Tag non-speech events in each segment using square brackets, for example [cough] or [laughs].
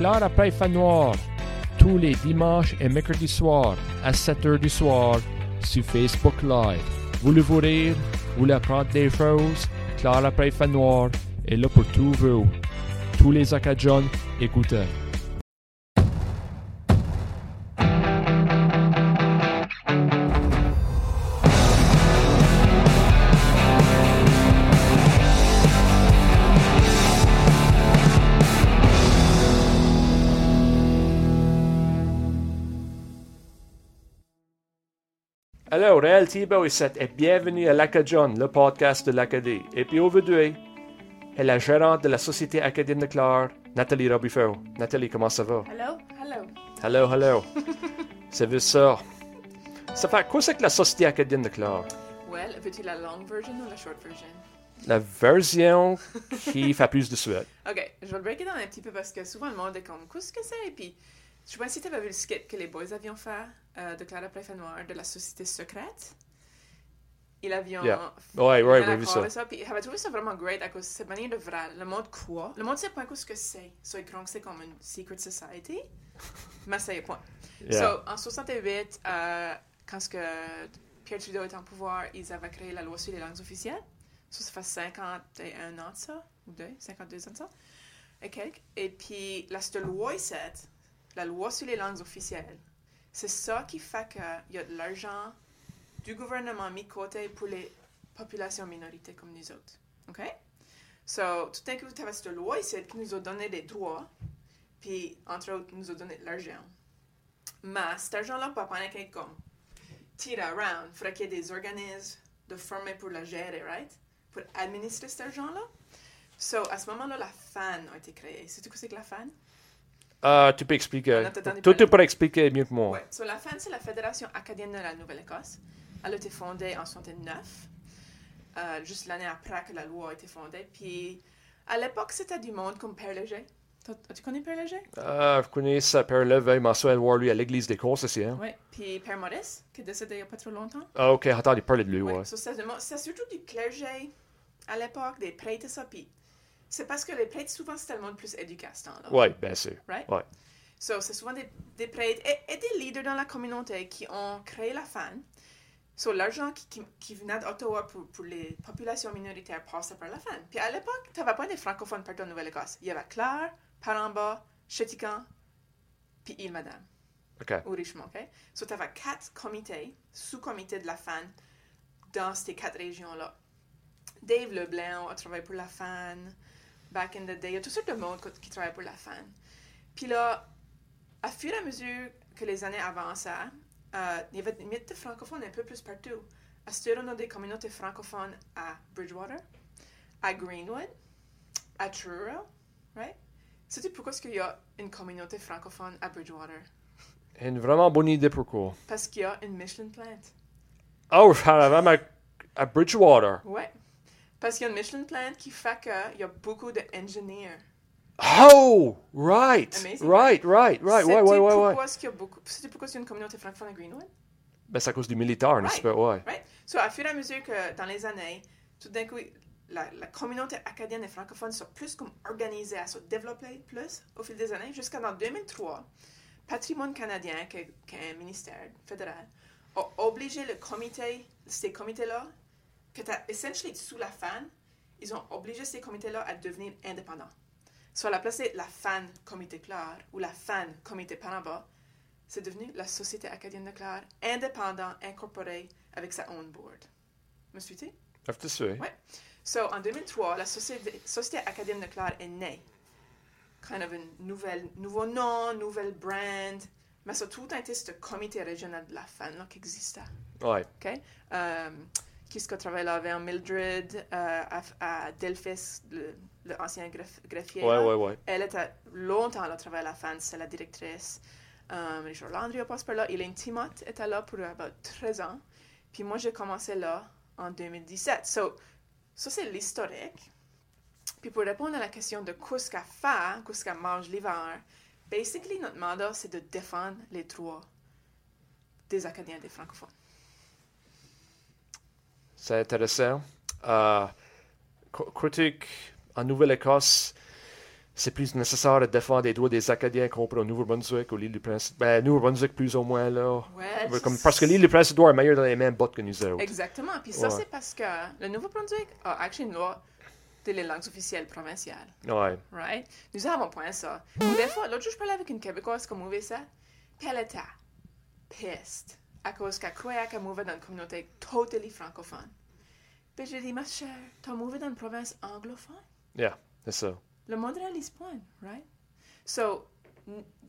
Claire après Fan Noir, tous les dimanches et mercredis soirs à 7h du soir sur Facebook Live. Voulez-vous rire? Voulez apprendre des choses? Claire après Fan Noir est là pour tout vous. Tous les Acadiens, écoutez. Hello, Réal Thibault ici et bienvenue à l'Acadion, le podcast de l'Acadie. Et puis aujourd'hui, est la gérante de la Société acadienne de Clare, Nathalie Robifaud. Nathalie, comment ça va? Hello, hello. Hello, hello. [laughs] C'est vu ça. Ça fait quoi c'est que la Société acadienne de Clare? Well, veux-tu la long version ou la short version? La version qui [laughs] fait plus de suite. Ok, je vais le break down un petit peu parce que souvent le monde est comme, qu'est-ce que c'est? Et puis, je sais pas si tu avais vu le skit que les boys avions fait euh, de Clara Préfet Noir de la Société secrète. Ils avions. Yeah. Ouais, ouais, j'ai vu ça. ça. Puis j'avais trouvé ça vraiment great à cause de cette manière de vrai. Le monde croit. Le monde sait pas ce que c'est. So, ils croient que c'est comme une secret society. [laughs] mais ça y est point. Yeah. So, en 68, euh, quand ce que Pierre Trudeau était en pouvoir, ils avaient créé la loi sur les langues officielles. Ça, ça fait 51 ans de ça, ou deux, 52 ans de ça, et quelques. Et puis, cette loi ici, la loi sur les langues officielles, c'est ça qui fait qu'il y a de l'argent du gouvernement mis côté pour les populations minorités comme nous autres. OK? So, tout d'un coup, tu avais cette loi ici qui nous a donné des droits, puis, entre autres, nous a donné de l'argent. Mais cet argent-là pas être comme tiré around. Faudrait qu'il y ait des organismes de formés pour la gérer, right? Pour administrer cet argent-là. So, à ce moment-là, la FAN a été créée. Sais-tu quoi c'est que la FAN? Ah, tu peux expliquer. Toi, tu peux expliquer mieux que moi. Ouais. So, la FAN, c'est la Fédération acadienne de la Nouvelle-Écosse. Elle a été fondée en 69, euh, juste l'année après que la loi a été fondée. Puis, à l'époque, c'était du monde comme Père Léger. Tu connais Père Léger? Ah, vous connaissez ça, Père Leveille, mensuel voir lui à l'église des courses ici, hein? Oui. Puis Père Maurice, qui est décédé il n'y a pas trop longtemps. Ah, ok, attends, il parlait de lui, Ouais. ouais. So, c'est surtout du clergé à l'époque, des prêtres ça. Puis c'est parce que les prêtres, souvent, le monde plus éduqué à ce temps-là. Ouais, bien sûr. Right? Ouais. So, c'est souvent des, des prêtres et, et des leaders dans la communauté qui ont créé la FAN. So, l'argent qui, qui, qui venait d'Ottawa pour, pour les populations minoritaires passait par la FAN. Puis à l'époque, tu n'avais pas des francophones partout en Nouvelle-Écosse. Il y avait Clare, Paramba, Chétican, puis Île-Madame Ok. ou Richmond, OK? So, tu avais quatre comités, sous-comités de la FAN dans ces quatre régions-là. Dave Leblanc a travaillé pour la FAN, back in the day. Il y a toutes sortes de monde qui travaille pour la FAN. Puis là, à fur et à mesure que les années avançaient, euh, il y avait des mythes de francophones un peu plus partout. À ce on a des communautés francophones à Bridgewater, à Greenwood, à Truro, right? Sais-tu pourquoi est-ce qu'il y a une communauté francophone à Bridgewater? Une vraiment bonne idée pourquoi. Parce qu'il y a une Michelin plant. Oh, même à, à Bridgewater. Ouais. Parce qu'il y a une Michelin plant qui fait qu'il y a beaucoup d'ingénieurs. Oh, right, Amazing. right, right, right, ouais, ouais, ouais. Pourquoi est-ce qu'il y a beaucoup... Sais-tu pourquoi a une communauté francophone à Greenwood? Ben, c'est à cause du militaire, n'est-ce pas? Ouais. Right? So, à fur et à mesure que dans les années, tout d'un coup, la, la communauté acadienne et francophone sont plus comme organisée, à se développer plus au fil des années, jusqu'en 2003, Patrimoine canadien, qui est, qui est un ministère fédéral, a obligé le comité, ces comités-là, que tu as essentially sous la FAN, ils ont obligé ces comités-là à devenir indépendants. Soit à la place de la FAN Comité Clare ou la FAN Comité Panama, c'est devenu la Société acadienne de Clare, indépendant, incorporé avec sa own board. Me suis-tu? Je te suis. Ouais. So, en 2003, la Société, Société acadienne de Clare est née. Kind of un nouveau nom, nouvelle brand. Mais a tout été ce comité régional de la FAN là, qui existait. Ouais. OK? Euh, qui est-ce qui a travaillé là avec Mildred euh, à, à Delphis, le, le ancien greffier. Ouais, là. ouais, ouais. Elle était longtemps a travaillé à la FAN, c'est la directrice. Euh, Richard Landry a passé par là. Elaine Timoth était là pour about 13 ans. Puis moi, j'ai commencé là en 2017. So, ça, c'est l'historique. Puis pour répondre à la question de qu'est-ce qu'elle fait, qu'est-ce qu'elle mange l'hiver, basically, notre mandat, c'est de défendre les droits des Acadiens et des francophones. C'est intéressant. Euh, qu- critique en Nouvelle-Écosse, c'est plus nécessaire de défendre les droits des Acadiens compris au Nouveau-Brunswick, ou l'île du Prince. Ben, Nouveau-Brunswick, plus ou moins, là. Ouais, Comme- parce que l'île du Prince-Édouard est meilleure dans les mêmes bottes que nous autres. Exactement. Puis ça, Ouais. c'est parce que le Nouveau-Brunswick a actually une loi de les langues officielles provinciales. Ouais. Right? Nous avons point ça. Ou des fois, l'autre jour, je parlais avec une Québécoise qui a ça. Puis elle était piste à cause qu'elle croyait qu'elle mouvait dans une communauté totalement francophone? Puis j'ai dit, ma chère, t'as mouvé dans une province anglophone? Yeah, c'est ça. Le monde réalise point, right? So,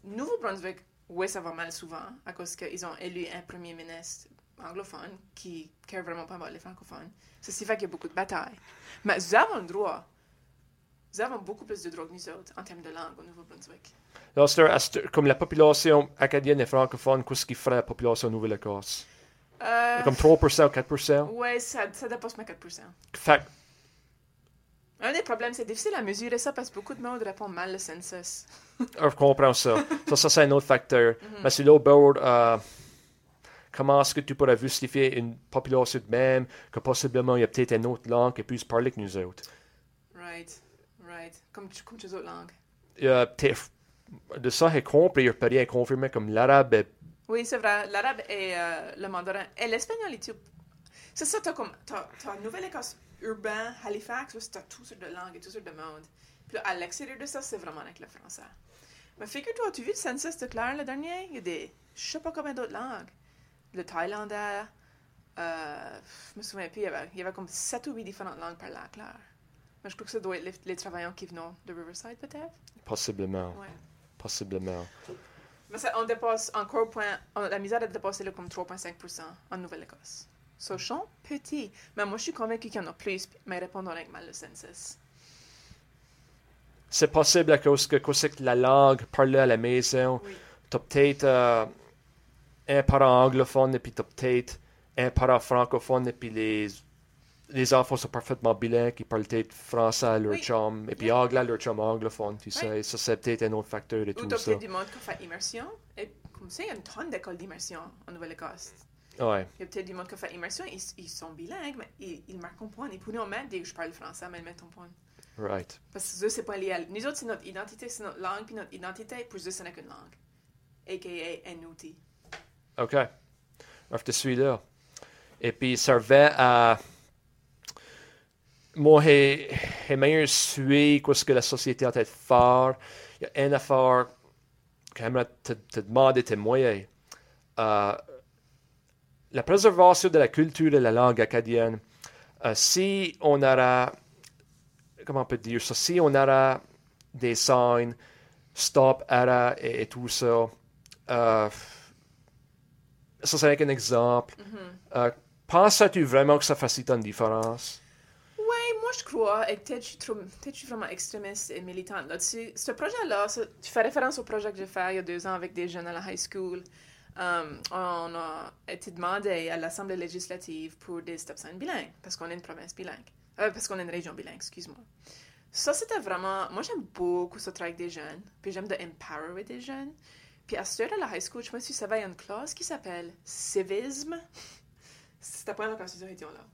Nouveau-Brunswick, oui, ça va mal souvent à cause qu'ils ont élu un premier ministre anglophone qui care vraiment pas about les francophones. Ceci fait qu'il y a beaucoup de batailles. Mais nous avons le droit. Nous avons beaucoup plus de droits que nous autres en termes de langue au Nouveau-Brunswick. C'est- comme la population acadienne et francophone, qu'est-ce qui ferait la population Nouvelle-Écosse? Euh, Comme 3% ou 4%? ouais, ça, ça dépasse ma 4%. Fait? Un des problèmes, c'est difficile à mesurer ça parce que beaucoup de monde répond mal le census. je comprends ça. [laughs] ça, ça c'est un autre facteur. Mhm. Mais c'est là, Bord, euh, comment est-ce que tu pourrais justifier une population de même que possiblement il y a peut-être une autre langue qui plus parlée que nous autres? Right, right. Comme, tu- comme les autres langues. Euh, peut-être- de ça, j'ai compris, il peut rien confirmer comme l'arabe est Oui, c'est vrai. L'arabe et euh, le mandarin. Et l'espagnol et tout. C'est ça, t'as comme. T'as, t'as Nouvelle-Écosse urbain, Halifax, où t'as toutes sortes de langues et toutes sortes de monde. Puis là, à l'extérieur de ça, c'est vraiment avec le français. Mais figure-toi, as-tu vu le census de Claire le dernier? Il y a des. Je sais pas combien d'autres langues. Le thaïlandais. Euh, je me souviens plus, il y avait, il y avait comme 7 ou 8 différentes langues par là Claire. Mais je crois que ça doit être les, les travailleurs qui venaient de Riverside, peut-être? possiblement. Ouais. Possiblement. Mais ça, on dépasse encore point, on- la misère a dépassé le comme 3,5% en Nouvelle-Écosse. Je suis petit, mais moi je suis convaincu qu'il y en a plus, mais répondent avec mal le census. C'est possible à cause que, que la langue parlée à la maison. Oui. T'as peut-être euh, un parent anglophone et puis t'as peut-être un parent francophone et puis les, les enfants sont parfaitement bilingues, ils parlent peut-être français à leur Oui. chum et puis Yeah. anglais à leur chum anglophone, tu sais. Oui. Ça, c'est peut-être un autre facteur de Ou tout ça. peut-être du monde qui fait immersion. Et comme ça, il y a une tonne d'écoles d'immersion en Nouvelle-Écosse. Ouais. Il y a peut-être du monde qui fait immersion, ils, ils sont bilingues, mais ils, ils marquent un point. Ils pourraient mettre dès que je parle français, mais ils mettent un point. Right. Parce que eux, c'est pas lié à... Nous autres, c'est notre identité, c'est notre langue, puis notre identité, pour eux, ce n'est qu'une langue. A.K.A. un outil. OK. Alors, je te suis là. Et puis, ça revient à. Moi, j'ai j'ai meilleur suivre ce que la société a fait faire. Il y a une affaire que j'aimerais te, te demander tes moyens. Euh, la préservation de la culture et la langue acadienne. Euh, si on aura. Comment on peut dire ça? Si on aura des signes, stop, arrêt et, et tout ça. euh, ça, c'est avec un exemple. Euh, Penses-tu vraiment que ça facilite une différence? Moi je crois, et peut-être je je suis vraiment extrémiste et militante là-dessus. Ce projet-là, tu fais référence au projet que j'ai fait il y a deux ans avec des jeunes à la high school. Um, on a été demandé à l'Assemblée législative pour des stop signs bilingues, parce qu'on est une province bilingue. Euh, parce qu'on est une région bilingue, excuse-moi. Ça, c'était vraiment... Moi, j'aime beaucoup ce travail avec des jeunes, puis j'aime de empower des jeunes. Puis à ce à la high school, je me suis y a une classe qui s'appelle civisme. [laughs] C'était pas ils étions là.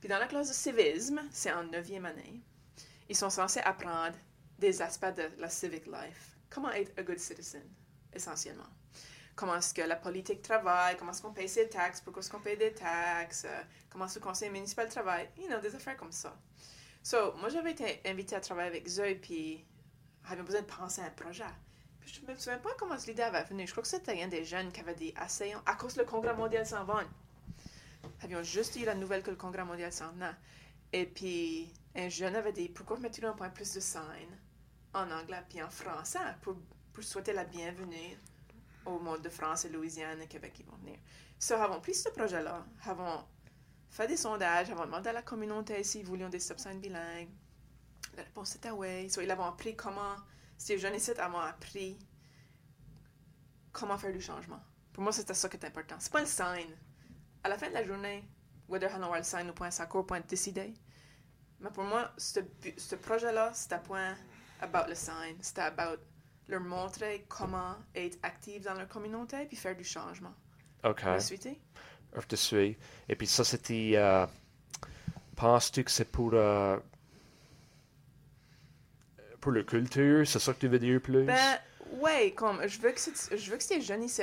Puis dans la classe de civisme, c'est en neuvième année, ils sont censés apprendre des aspects de la civic life. Comment être a good citizen, essentiellement? Comment est-ce que la politique travaille, comment est-ce qu'on paye ses taxes, pourquoi est-ce qu'on paye des taxes, comment est-ce que le conseil municipal travaille, you know, des affaires comme ça. So, moi, j'avais été invitée à travailler avec eux, puis j'avais besoin de penser à un projet. Puis je me souviens pas comment l'idée avait venu. Je crois que c'était un des jeunes qui avait dit à cause le Congrès mondial s'en va. Avions juste eu la nouvelle que le Congrès mondial s'en venait. Et puis, un jeune avait dit pourquoi mettre un point plus de signes en anglais puis en français pour, souhaiter la bienvenue au monde de France et Louisiane et Québec qui vont venir. So, avons pris ce projet-là, avons fait des sondages, avons demandé à la communauté s'ils voulaient des stop signs bilingues. La réponse était oui. So, ils avaient appris comment, ces jeunes ici avaient appris comment faire du changement. Pour moi, c'était ça qui est important. C'est pas le sign. À la fin de la journée, whether avoir le sign ou point, encore point décidé. Mais pour moi, ce, ce projet-là, c'était point about le sign. C'était about leur montrer comment être actif dans leur communauté puis faire du changement. OK. Je te suis. Et puis ça, c'était... euh, Penses-tu que c'est pour... euh, pour le culture, c'est ça que tu veux dire plus? Ben, ouais, comme, je veux que, c'est- je veux que ces jeunes ici.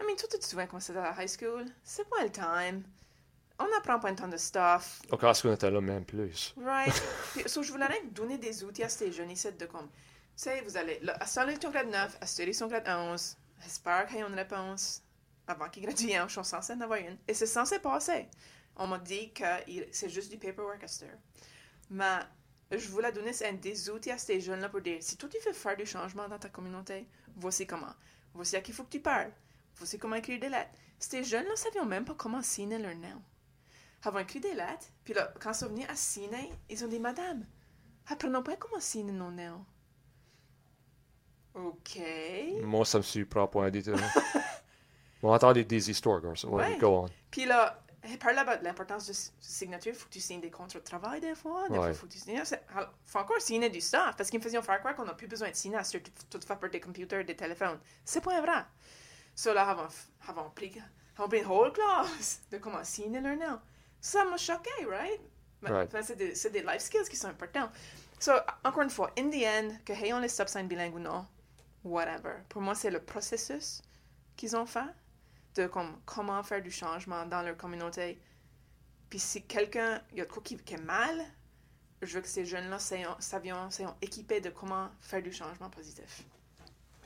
I mean, tu te souviens quand c'était à la high school? C'est pas le time. On n'apprend pas un temps de stuff. Au cas qu'on était là, même plus. Right? [laughs] Puis, so, je voulais donner des outils à ces jeunes ici de comme, tu sais, vous allez, là, à Solid ton grade 9, à Study son grade 11, j'espère qu'ils ont une réponse avant qu'ils graduent, je suis censé en avoir une. Et c'est censé passer. On m'a dit que c'est juste du paperwork à cette. Mais je voulais donner des outils à ces jeunes-là pour dire, si toi tu veux faire du changement dans ta communauté, voici comment. Voici à qui il faut que tu parles. Voici comment écrire des lettres. Ces jeunes-là ne savaient même pas comment signer leur nom. Ils ont écrit des lettres, puis là, quand ils sont venus à signer, ils ont dit, Madame, apprenons pas comment signer nos noms. OK. Moi, ça me surprend pas du tout. On entend des, des histoires comme ça. Ouais, go on. Puis là, il parlait de l'importance de signature. Il faut que tu signes des contrats de travail des fois. Des fois, Ouais. il faut que tu signes. Il faut encore signer du stuff parce qu'ils me faisaient faire croire qu'on n'a plus besoin de signer à ce que tout fait par des computers, des téléphones. C'est pas vrai. So là, avant, avant pris, avant pris une whole classe de comment signer leur nom. Ça m'a choqué, right? Enfin, c'est des, c'est des life skills qui sont importants. So, encore une fois, in the end, que les stop signs bilingues ou non, whatever. Pour moi, c'est le processus qu'ils ont fait de comme, comment faire du changement dans leur communauté. Puis si quelqu'un, il y a de quoi qui, qui est mal, je veux que ces jeunes-là soient, équipés de comment faire du changement positif.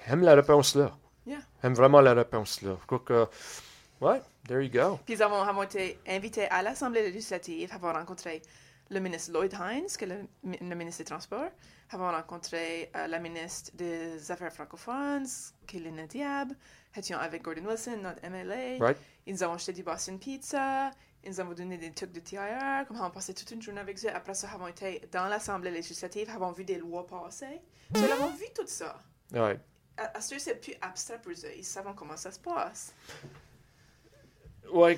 Aime la réponse là. Yeah. Aime vraiment la réponse là. Je crois que. Ouais, there you go. Puis ils avons, avons été invités à l'Assemblée législative, avons rencontré le ministre Lloyd Hines, qui est le, mi- le ministre des Transports, avons rencontré euh, la ministre des Affaires francophones, qui est Lina Diab, étions avec Gordon Wilson, notre MLA. Right. Ils nous ont acheté du Boston Pizza, ils nous ont donné des trucs de TIR, comme on a passé toute une journée avec eux. Après ça, avons été dans l'Assemblée législative, avons vu des lois passer. Ils avons vu tout ça. À, à ce c'est plus abstrait pour eux. Ils savent comment ça se passe. Ouais.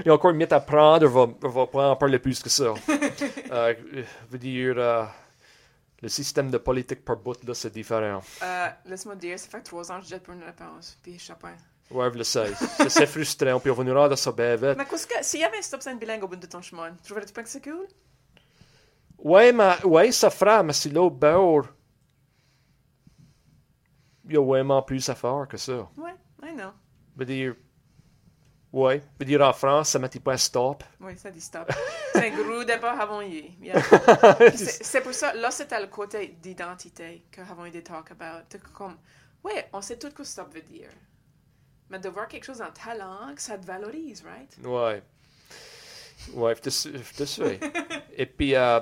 Il y a encore mieux à prendre, on va, va pas en parler plus que ça. [laughs] euh, je veux dire, euh, le système de politique par bout, là, c'est différent. Euh, Laisse-moi dire, ça fait trois ans que je jette pour une réponse. Puis pas. Ouais, je le sais. C'est- C'est frustrant, puis on va nous rendre ça bien vite. Mais qu'est-ce que, s'il y avait un stop sign bilingue au bout de ton chemin, trouverais-tu pas que c'est cool? Ouais, mais, ouais, ça fera, mais si l'autre bord, il y a vraiment plus à faire que ça. Ouais, I know. Je veux dire, ouais, je veux dire, en France, ça mettait pas un stop. Oui, ça dit stop. c'est un gros débat avant hier. Yeah. [laughs] C'est pour ça, là, c'était le côté d'identité que avons eu des talk about. Comme, ouais, on sait tout ce que stop veut dire. Mais de voir quelque chose dans ta langue, ça te valorise, right? Ouais. Ouais, je te suis. je te suis. [laughs] Et puis, euh,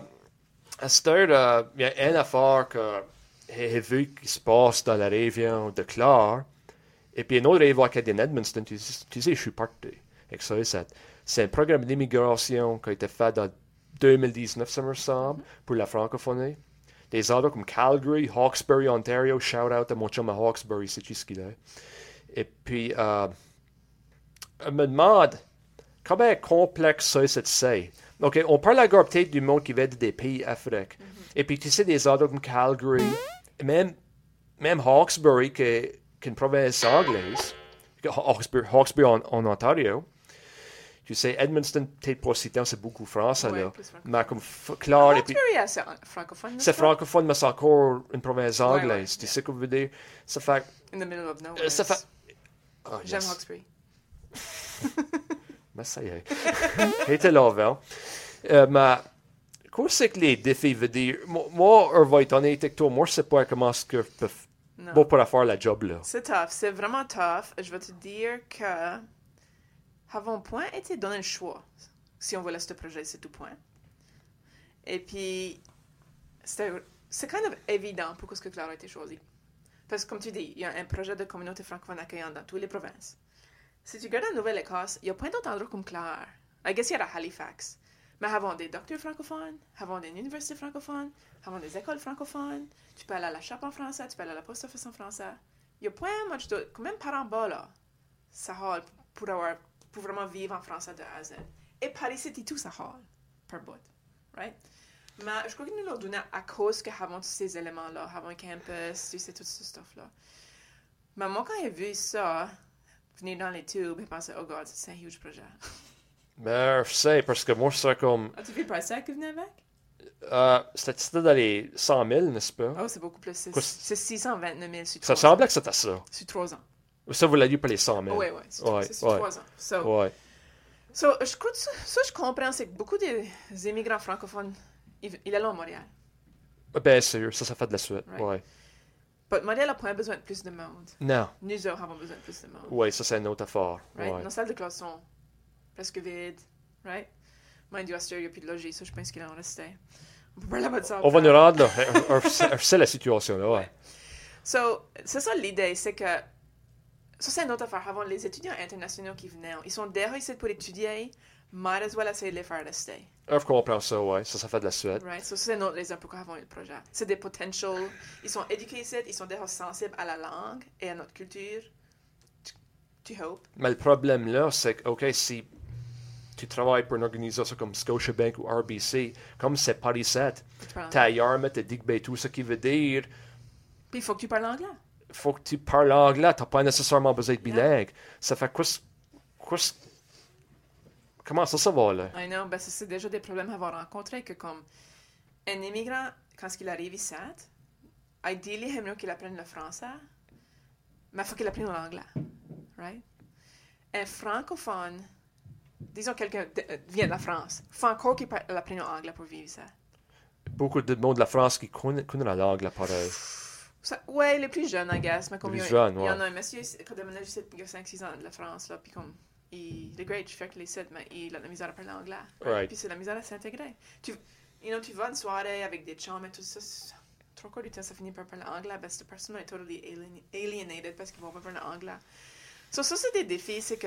à cette heure, euh, il y a une affaire que j'ai vu qui se passe dans la région de Clare. Et puis, une autre région qui est en Edmundston, tu, tu sais, je suis parti ça. c'est- un programme d'immigration qui a été fait en 2019, ça me semble, pour la francophonie. Des endroits comme Calgary, Hawkesbury, Ontario, shout out à mon chum à Hawkesbury, c'est ce qu'il est. Et puis, euh, je me demande comment complexe ça c'est. OK, on parle encore peut-être du monde qui vient des pays africains. Et puis, tu sais, des endroits comme Calgary, et même, même Hawkesbury, qui est, qui est une province anglaise, Hawkesbury, Hawkesbury en, en Ontario. Tu sais, Edmundston, peut-être tant, c'est beaucoup français, Ouais, là. Mais comme. Hawkesbury, c'est francophone. C'est francophone, mais c'est encore une province Ouais, ouais, anglaise. Tu sais ce que je veux dire? Ça fait... In the middle of nowhere. Euh, ça fait- Ah, J'aime yes. Hawkesbury. [laughs] Mais ça y est. [laughs] Était là avant. Euh, mais, c'est que les défis veut dire? Moi, on va être honnête avec toi, moi, je sais pas comment est-ce que je peux pas pour faire la job, là. C'est tough, c'est vraiment tough. Je vais te dire que avons point été donné le choix si on voulait ce projet, c'est tout point. Et puis, c'est kind of évident pourquoi ce que Claire a été choisi. Parce que comme tu dis, il y a un projet de communauté francophone accueillante dans toutes les provinces. Si tu regardes la Nouvelle-Écosse, il y a plein d'autres endroits comme Clare. I guess il y a à Halifax. Mais avons des docteurs francophones, avons des universités francophones, avons des écoles francophones. Tu peux aller à la chape en français, tu peux aller à la post office en français. Il y a much de... Quand même par en bas, là, ça hall pour, avoir, pour vraiment vivre en français de A à Z. Et Paris City, tout ça hall, par bout. Right? Mais je crois qu'ils nous l'ont donné à cause que avons tous ces éléments-là, avons un campus, tu sais, tout ce stuff-là. Mais moi, quand j'ai vu ça, venir dans les tubes, j'ai pensé, oh god, c'est un huge projet. [laughs] Mais, je sais, parce que moi, je sais comme... As-tu vu le price tag qui venait avec? Euh, c'était dans les 100 000, n'est-ce pas? Oh, c'est beaucoup plus. C'est Quoi, c'est 629 000 sur Ça trois ans. semblait que c'était ça. Sur trois ans. Ça, vous l'aviez pour les 100 000. Oui, oui. C'est Ouais, sur ouais. trois ans. So, Ouais. so, je crois que ça, ça, je comprends, c'est que beaucoup des immigrants francophones, ils, ils allent à Montréal. Bien sûr, ça, ça fait de la suite. Right. Ouais. Mais Montréal n'a pas besoin de plus de monde. Non. Nous autres avons besoin de plus de monde. Ouais, ça, c'est une autre affaire. Right? Ouais. Nos salles de classe sont presque vides. Right? Mind you, à il n'y a plus de logis, ça, je pense qu'il en restait. On va nous rendre là. [laughs] C'est la situation, là. Ouais. So, c'est ça l'idée, c'est que. Ça, c'est une autre affaire. Avant, les étudiants internationaux qui venaient, ils sont déjà ici pour étudier, might as well essayer de les faire rester. Je comprends ça, ouais. Ça, ça fait de la suite. Right? So, ça, c'est une autre raison pourquoi avons eu le projet. C'est des potentials. Ils sont éduqués ici, ils sont déjà sensibles à la langue et à notre culture. Tu, tu hope? Mais le problème là, c'est que, OK, si tu travailles pour une organisation comme Scotiabank ou RBC, comme c'est Paris 7, Tu t'as dit que ben, tout ce qui veut dire, Puis il faut que tu parles anglais. faut que tu parles anglais, t'as pas nécessairement besoin d'être bilingue. Ça fait quoi, quoi, comment ça, ça va, là? I know, ben c'est déjà des problèmes à avoir rencontrés que comme un immigrant, quand il arrive ici, ideally, il mieux qu'il apprenne le français, mais il faut qu'il apprenne l'anglais. Right? Un francophone, disons quelqu'un euh, vient de la France, il faut encore qu'il parle- apprenne l'anglais pour vivre ici. Beaucoup de monde de la France qui connaît, connaît la langue. Ça- ouais, les plus jeunes, I guess. Mais comme Les il jeunes, il y en a un monsieur qui a déménagé ici il y a 5-6 ans de la France, là, puis comme, il, est great, je fais que les sites, mais il a de la misère à parler anglais. Right. Puis c'est de la misère à s'intégrer. Tu, you know, tu vas une soirée avec des chums et tout ça, trois quarts du temps, ça finit par parler anglais, ben cette personne est totally alien- alienated parce qu'ils vont pas parler anglais. So, ça, c'est des défis, c'est que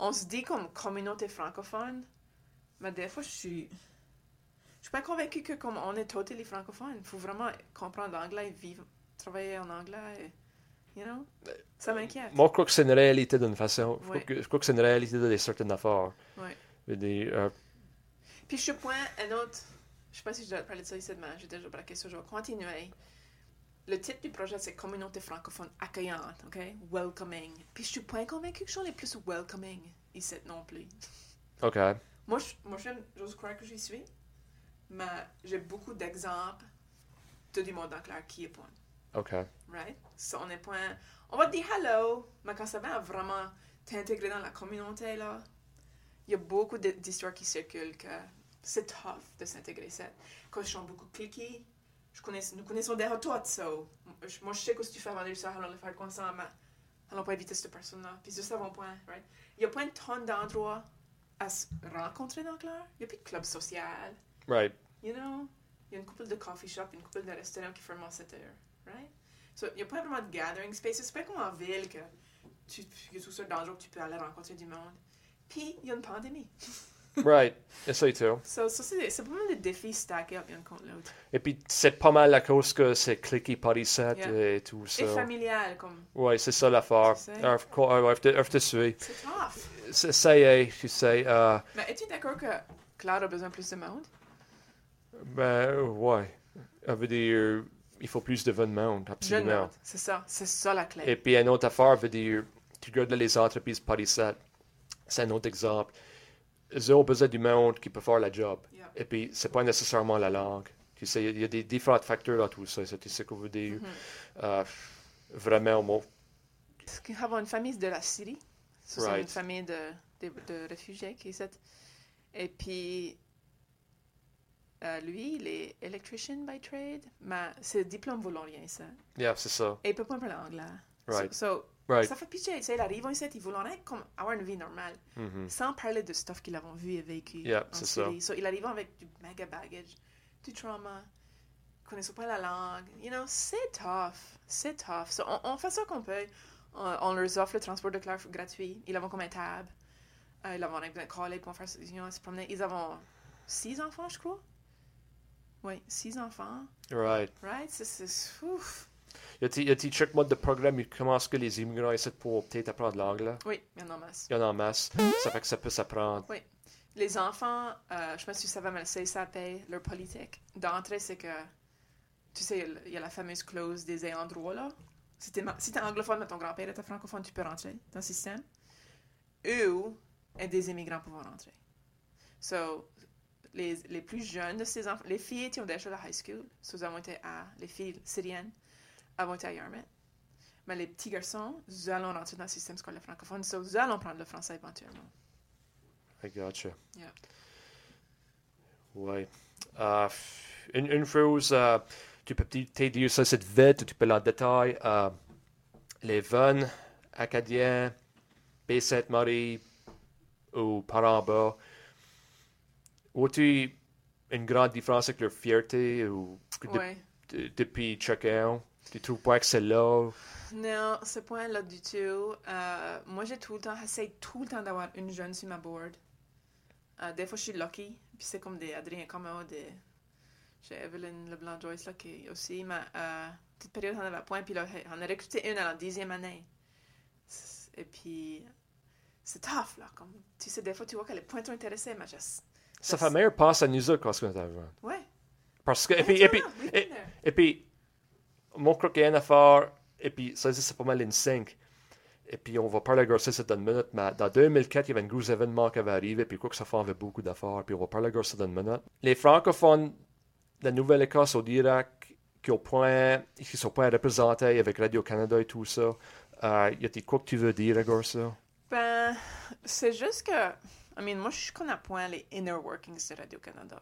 on se dit comme communauté francophone, mais des fois, je suis... Je suis pas convaincue que comme on est totally francophone, il faut vraiment comprendre l'anglais et vivre, travailler en anglais, et, you know? Ça m'inquiète. Moi, je crois que c'est une réalité d'une façon. Je, Ouais. crois que, je crois que c'est une réalité de certaines affaires. Ouais. Des, euh, Puis je point un autre. Je sais pas si je dois parler de ça ici demain. J'ai déjà braqué ça. Je vais continuer. Le titre du projet, c'est Communauté francophone accueillante, OK? Welcoming. Puis je suis pas convaincue que je suis les plus welcoming ici non plus. OK. Moi, je, moi j'ose croire que j'y suis. Mais j'ai beaucoup d'exemples de du monde en clair qui est point. OK. Right? So, on est point. On va te dire hello, mais quand ça à vraiment t'intégrer dans la communauté, là, il y a beaucoup d'histoires qui circulent que c'est tough de s'intégrer. ça. Quand je suis beaucoup cliqués, je connais, nous connaissons déjà toi, so. je- Moi, je sais que si tu fais vendre ça, allons le faire comme ça, mais allons pas éviter cette personne-là. Puis c'est ça mon point, right? Il y a pas une tonne d'endroits à se rencontrer dans Claire. Il n'y a plus de club social. Right. You know, il y a une couple de coffee shop, une couple de restaurants qui ferment à 7 heures, right? So, il n'y a pas vraiment de gathering space. C'est pas comme en ville que tu, il y a tout ça d'endroits que tu peux aller rencontrer du monde. Puis, il y a une pandémie. [laughs] Right. Essaye tout. So, ça, c'est c'est pas mal de défis stackés up l'un contre l'autre. Et puis, c'est pas mal à cause que c'est Paris 7 Yeah. et tout Et ça. familial, comme. Ouais, c'est ça l'affaire. Je te- suis. C'est tough. Ça y est, tu sais. euh, Mais es-tu d'accord que Claire a besoin de plus de monde? ben, ouais. Ça veut dire, il faut plus de monde, Jeune absolument. monde. C'est ça. C'est ça la clé. Et puis, une autre affaire veut dire, tu regardes les entreprises Paris 7. C'est un autre exemple. Ils ont besoin du monde qui peut faire la job. Yeah. Et puis, c'est pas nécessairement la langue. Tu sais, il y a des différents facteurs dans tout ça. sais ce qu'on veut dire. Mhm. Euh, vraiment. Parce qu'ils ont une famille de la Syrie? C'est Right. une famille de, de, de réfugiés qui est. Et puis, euh, lui, il est electrician by trade, mais ses diplômes vaut rien, ça. Yeah, c'est ça. Et il peut pas parler anglais. Right. So, so, Right. ça fait pitié. Tu sais, il arrive ici, il veut rien comme avoir une vie normale, Mhm. sans parler de stuff qu'il a vu et vécu Yeah, c'est ça. So, il arrive avec du mega baggage, du trauma, connaissant pas la langue. You know, c'est tough. C'est tough. So, on, on fait ça qu'on peut. On, on leur offre le transport de Claire gratuit. Ils avons comme un tab. Euh, ils avons un collègue pour faire you know, se promener. Ils avons six enfants, je crois. Oui, six enfants. Right. Right? C'est- ouf. Y a-t-il y a-t-il chaque mode de programme? Comment est-ce que les immigrants essaient pour peut-être apprendre l'anglais? Oui, il y en a en masse. Il y en a en masse. Ça fait que ça peut s'apprendre. Les enfants, euh, je pense que tu savais, mais le CSAP, leur politique d'entrée, c'est que, tu sais, il y a la fameuse clause des ayants droit, là. Si t'es, si t'es anglophone, mais ton grand-père était francophone, tu peux rentrer dans le système. Ou, et des immigrants pouvoir rentrer. So, les, les plus jeunes de ces enfants, les filles qui ont déjà la high school, so, été à, les filles syriennes, Yarmouth. Mais les petits garçons, ils allons rentrer dans le système scolaire francophone, so, ils allons prendre le français éventuellement. I gotcha. Yeah. Ouais. Euh, une, une chose, euh, tu peux peut-être dire ça c'est vite, tu peux la détail. Euh, les jeunes acadiens, Baie-Sainte-Marie ou Paramba, as-tu une grande différence avec leur fierté ou de- Ouais. de- depuis chacun? Tu trouves pas que c'est là? Non, ce point-là du tout. Euh, moi, j'ai tout le temps, j'essaie tout le temps d'avoir une jeune sur ma board. Euh, des fois, je suis lucky. Puis c'est comme des Adrien Como, des. J'ai Evelyn Leblanc-Joyce là qui aussi. Mais euh, petite période, on avait point. Puis là, on a recruté une à la dixième année. C'est- Et puis, c'est tough, là. Comme, tu sais, des fois, tu vois qu'elle est point intéressée, mais juste. Ça fait meilleur passe à nous autres quand on est arrivé. Ouais. Parce que, et puis. Et puis, mon croc est une affaire, et puis ça, c'est pas mal une 5. Et puis, on va parler de ça dans une minute, mais dans 2004, il y avait un gros événement qui avait arrivé, puis quoi que ça fait, avait beaucoup d'affaires, puis on va parler de ça dans une minute. Les francophones de la Nouvelle-Écosse au Dirac, qui, qui sont pas représentés avec Radio-Canada et tout ça, euh, y a-t-il quoi que tu veux dire à ça? Ben, c'est juste que, I mean, moi, je connais point les inner workings de Radio-Canada.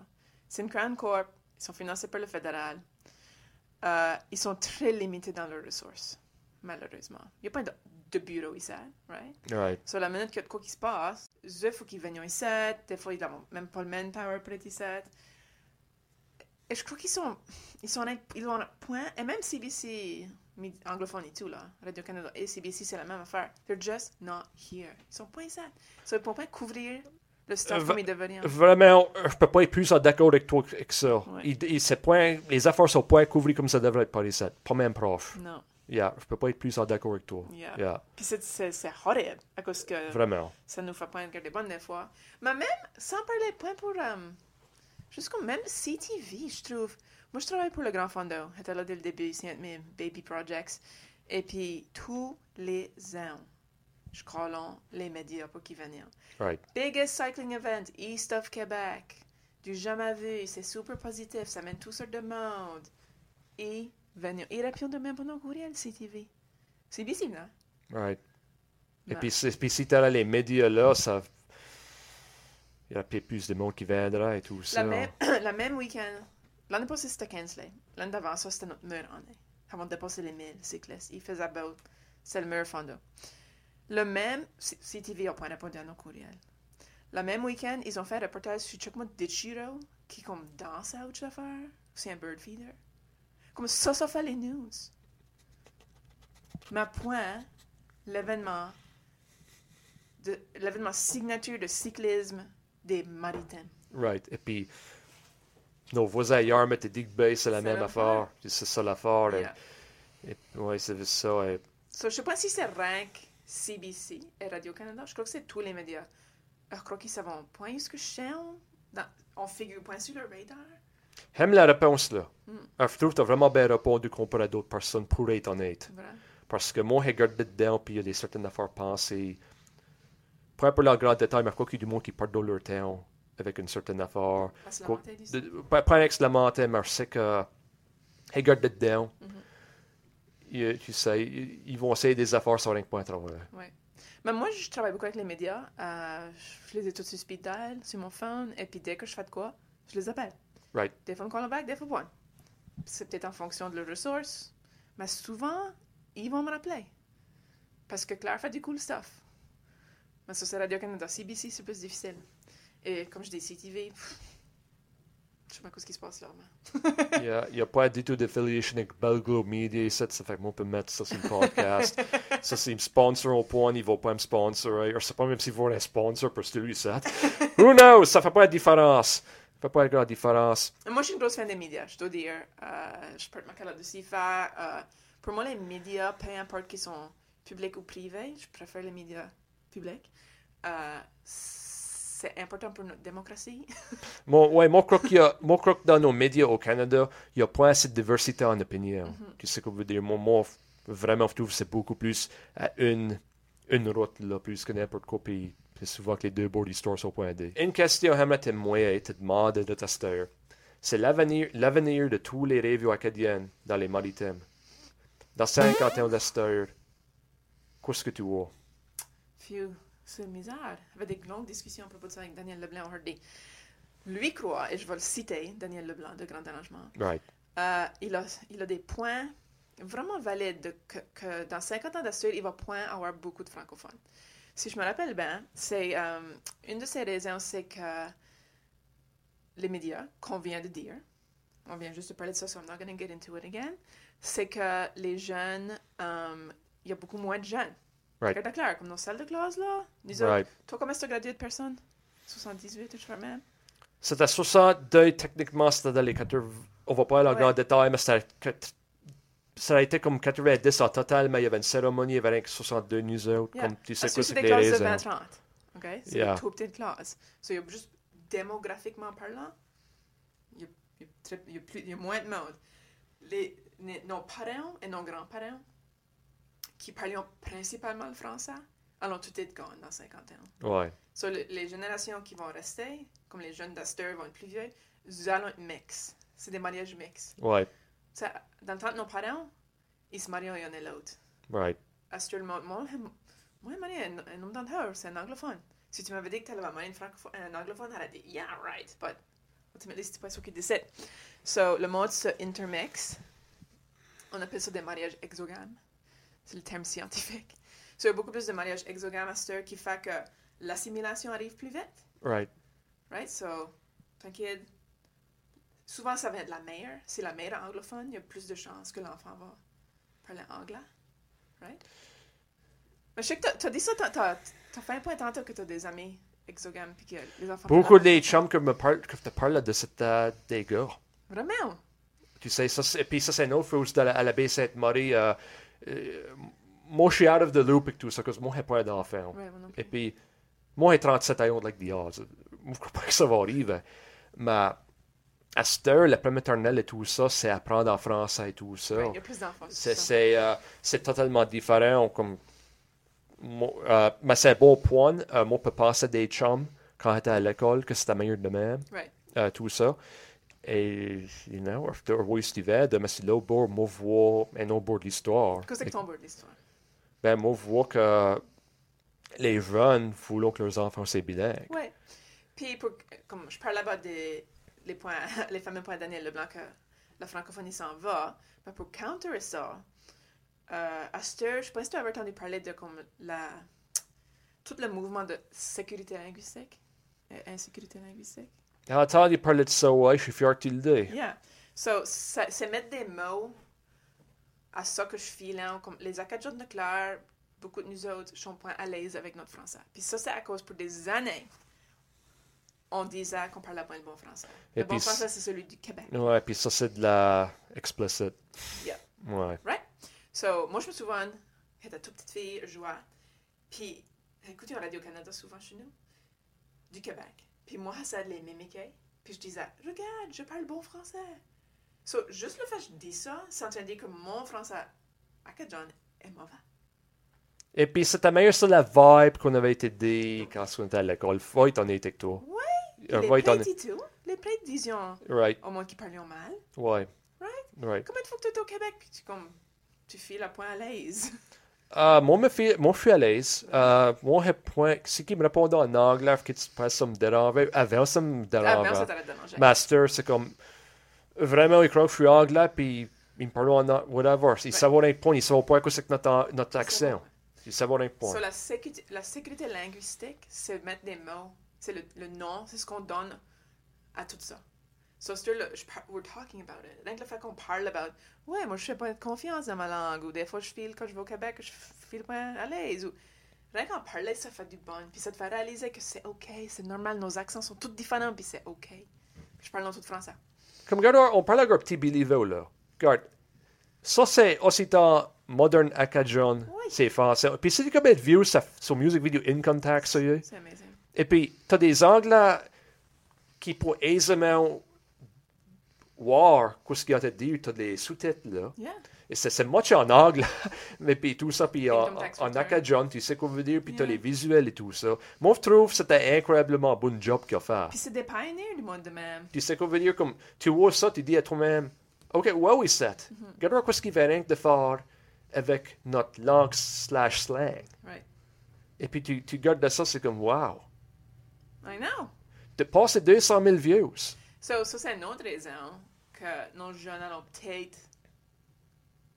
C'est une grande corp, ils sont financés par le fédéral. Euh, ils sont très limités dans leurs ressources, malheureusement. Il n'y a pas de, de bureau ici, right? Right. Sur la minute qu'il y a de quoi qui se passe, il faut qu'ils viennent ici, des fois, ils n'ont même pas le manpower pour être ici. Et je crois qu'ils sont, ils sont, ils ont un point, et même CBC, anglophone et tout, là, Radio-Canada et CBC, c'est la même affaire. They're just not here. Ils sont pas ici. So, ils ne peuvent pas couvrir le stuff comme ils devraient. Vraiment, je peux pas être plus d'accord avec toi que ça. Ouais. Il- il- point, les affaires sont pas couvertes comme ça devrait être par ici. Pas même prof. Non. Yeah, je peux pas être plus d'accord avec toi. Yeah. Yeah, Puis c'est- horrible, à cause que vraiment. ça nous fait pas regarder bonne des fois. Mais même, sans parler point pour... juste comme même CTV, je trouve... Moi, je travaille pour le Grand Fondo. J'étais là dès le début, c'est un de mes baby projects. Et puis, tous les ans, je crois les médias pour qu'ils viennent. Right. Biggest cycling event, East of Québec. Du jamais vu, c'est super positif, ça mène toutes sortes de monde. Et venir. Et même pour nos courriels, CTV. C'est bizarre, non? Right. Et puis, si t'as les médias là, ça. Il y a plus de monde qui viendra et tout ça. La même, [coughs] la même week-end, l'année passée c'était Kensley. L'année d'avant ça c'était notre meilleure année. Avant de dépasser les 1000 cyclistes. Il faisait beau. C'est le meilleur fondo. Le même, CTV a pas répondu à nos courriels. Le même week-end, ils ont fait un reportage sur Chuck Ditchiro qui comme danse à autre affaire. C'est un bird feeder. Comme ça, ça fait les news. Ma point, l'événement, de- l'événement signature de cyclisme des maritimes. Right. Et puis, nos voisins Yarmouth et Dick Bay, c'est la même affaire. C'est ça l'affaire. Et- Yeah. et- ouais, c'est ça. et- So, je sais pas si c'est Rank, CBC et Radio-Canada. Je crois que c'est tous les médias. Je crois qu'ils savent point ce que je. Dans, on figure point sur le radar? J'aime la réponse là. Mm. Alors, Je trouve que tu as vraiment bien répondu comparé à d'autres personnes pour être honnête. Voilà. Parce que moi, j'ai regardé dedans, puis il y a des certaines affaires pensées. Pas pour le grand détail, mais je crois qu'il y a du monde qui part dans leur temps avec une certaine affaire. Pas, pas excellent, mais je sais que. J'ai regardé dedans. Mhm. Tu sais, ils vont essayer des affaires sur travers. Ouais. Mais moi, je travaille beaucoup avec les médias. Euh, je les ai tous sur speed dial, sur mon phone. Et puis, dès que je fais de quoi, je les appelle. Right. Des fois, on call back, des fois, point. C'est peut-être en fonction de leurs ressources. Mais souvent, ils vont me rappeler. Parce que Claire fait du cool stuff. Mais c'est Radio-Canada. CBC, c'est plus difficile. Et comme je dis, CTV, pff, je sais pas ce qui se passe là. Mais... Il n'y a, pas du tout d'affiliation avec Belglobe Media ici, ça fait que moi, on peut mettre ça sur le podcast. ça, c'est me sponsor au point, ils vont pas me sponsorer. Je sais pas même s'ils vont un sponsor pour celui ça. Who knows? Ça fait pas la différence. Ça fait pas la grande différence. Moi, je suis une grosse fan des médias, je dois dire. Euh, je porte ma calotte aussi faire. euh, pour moi, les médias, peu importe qu'ils sont publics ou privés, je préfère les médias publics. Euh, c'est important pour notre démocratie. [laughs] Moi, ouais, moi, je crois qu'il y a, moi, je crois que dans nos médias au Canada, il n'y a pas assez de diversité en opinion. Tu sais ce que je veux dire? Moi, moi, vraiment, je trouve que c'est beaucoup plus à une, une route, là, plus que n'importe quoi. Puis C'est souvent que les deux bords d'histoire sont pointés. Une question j'aimerais te moyer, te demander de tester. C'est l'avenir, l'avenir de tous les radios acadiennes dans les maritimes. Dans 50 ans d'histoire, qu'est-ce que tu vois? Phew, c'est misère. J'avais des longues discussions à propos de ça avec Daniel Leblanc aujourd'hui. Lui croit, et je vais le citer, Daniel Leblanc de Grand Arrangement, Right. euh, il, a, il a des points vraiment valides de que, que dans 50 ans d'histoire, il va point avoir beaucoup de francophones. Si je me rappelle bien, c'est euh, une de ces raisons, c'est que les médias, qu'on vient de dire, on vient juste de parler de ça, so I'm not going to get into it again, c'est que les jeunes, euh, il y a beaucoup moins de jeunes. Right. Regarde clair, comme nos salles de classe, là. Nous autres, Right. toi, comment est-ce que tu as gradué de personne? 78, tu vois même? C'était 62, techniquement, c'était dans les 80. On va pas aller en Ouais. grand détail, mais c'était. Ça a été comme 90 en total, mais il y avait une cérémonie, il y avait rien que 62 nous autres. Yeah. Comme tu sais Parce quoi, c'est des les classes de raisins. 20-30. OK? C'est Yeah. des tout petites classes. So, il y a juste démographiquement parlant, il y a, il y a y a plus, il y a moins de monde. Les- nos parents et nos grands-parents qui parlions principalement le français, allons tout être gone dans 50 ans. Ouais. So, le- les générations qui vont rester, comme les jeunes d'Aster vont être plus vieux, nous allons être mix. C'est des mariages mix. Ouais. Ça, dans le temps de nos parents, ils se marient l'un et l'autre. Right. Astur, moi, moi, un, un homme d'Anteur, c'est un anglophone. Si tu m'avais dit que tu allais marier un anglophone, elle a dit, yeah, right, but ultimately, c'était pas ce qui décide. So, le mot se intermix. On appelle ça des mariages exogames. C'est le terme scientifique. So, il y a beaucoup plus de mariages exogames à qui fait que l'assimilation arrive plus vite. Right. Right? So, t'inquiète. Souvent, ça vient de la mère. Si la mère est anglophone, il y a plus de chances que l'enfant va parler anglais. Right? Mais je sais que tu as dit ça, t'as- t'as t'as fait un point tantôt que tu as des amis exogames puis que les enfants. Beaucoup des chums que me parlent, que te parlent de des gars. Vraiment? Tu sais, ça, puis ça, c'est une autre chose de la- à la baie Sainte-Marie. euh, euh, moi, je suis out of the loop et tout ça, parce que moi, j'ai pas d'enfant. Ouais. Et puis, moi, j'ai 37 ans, like the odds. Moi, je crois pas que ça va arriver. Mais à cette heure, la maternelle et tout ça, c'est apprendre en français et tout ça. Ouais, il y a plus d'enfants. C'est, ça. c'est, euh, c'est totalement différent. Comme, moi, euh, mais c'est un bon point. Euh, moi, je peux penser à des chums quand j'étais à l'école que c'était meilleur de même. Euh, tout ça. Et, you know, after oui, hiver, de mais là, bord, moi, vois un autre bord de l'histoire. Qu'est-ce que ton bord de l'histoire? Ben, moi, je vois que les jeunes voulaient que leurs enfants soient bilingues. Ouais. Puis, pour, comme je parle là-bas des les, points, [laughs] les fameux points Daniel Leblanc que la francophonie s'en va, mais pour counter ça, euh, à je pas si tu avais entendu parler de comme la, tout le mouvement de sécurité linguistique, euh, insécurité linguistique. J'ai entendu parler de ça, ouais, je suis fier de le dire. Yeah. So, c'est mettre des mots à ça que je file, hein, comme les Acadiens de Claire, beaucoup de nous autres sont point à l'aise avec notre français. Puis ça, c'est à cause pour des années, on disait qu'on parlait pas le bon français. Et le bon français, c'est celui du Québec. Ouais, puis ça, c'est de la explicite. Yeah. Ouais. Right? So, moi, je me souviens, j'étais toute petite fille, je jouais. Puis, écoutez Radio-Canada souvent chez nous, du Québec. Puis moi, ça les mimiquait. Puis je disais, regarde, je parle bon français. So, juste le fait que je dis ça, train de dire que mon français acadien est mauvais. Et puis, c'était meilleur sur la vibe qu'on avait été dit quand on était à l'école. Être honnête avec toi. Oui. Euh, les et tout, les disions, Right, au moins qui parlent mal. ouais. Right? Right. Comment il faut que tu es au Québec, puis tu, comme, tu files à point à l'aise? Euh, moi, me fait, moi, je suis à l'aise. Euh, moi, point, si qui me répond en anglais, que tu passes ça me dérange. Avant, ça me dérange. ça t'arrête de manger. Master, c'est comme, vraiment, il croit que je suis anglais, puis il me parle en anglais, whatever. Il savent un point, il savent pas quoi c'est que notre, notre accent. Il savent un point. So, la, sécurité, la sécurité linguistique, c'est mettre des mots. C'est le, le nom, c'est ce qu'on donne à tout ça. So, c'est le, je par- we're talking about it. Rien que le fait qu'on parle about, ouais, moi, je fais pas confiance dans ma langue, ou des fois, je file, quand je vais au Québec, je file pas à l'aise, ou rien qu'en parler, ça fait du bon, puis ça te fait réaliser que c'est OK, c'est normal, nos accents sont tous différents, puis c'est OK. Je parle dans tout français. Comme, regarde, on parle avec un petit Vaux, là. Regarde, ça, c'est occitan, modern acadien, Oui. c'est français. Puis c'est comme être vieux, ça, sur music video income tax, ça y est. C'est amazing. Et puis, t'as des anglais qui peuvent aisément voir ce qu'il y a à dire, t'as des sous-titres, là. Yeah. Et c'est moche en anglais, [laughs] mais puis tout ça, puis en, en tu sais quoi veut dire, puis tu as Yeah. les visuels et tout ça. Moi, je trouve que c'était incroyablement bon job qu'il a fait. Puis c'est des pioneers du monde de même. Tu sais quoi veut dire, comme tu vois ça, tu dis à toi-même, OK, wow, is that? Mm-hmm. Regarde ce qu'il va rien de faire avec notre langue slash slang. Right. Et puis tu, tu regardes de ça, c'est comme, wow. I know. De passer 200 000 views. So, ça, c'est une autre raison que nos jeunes allons peut-être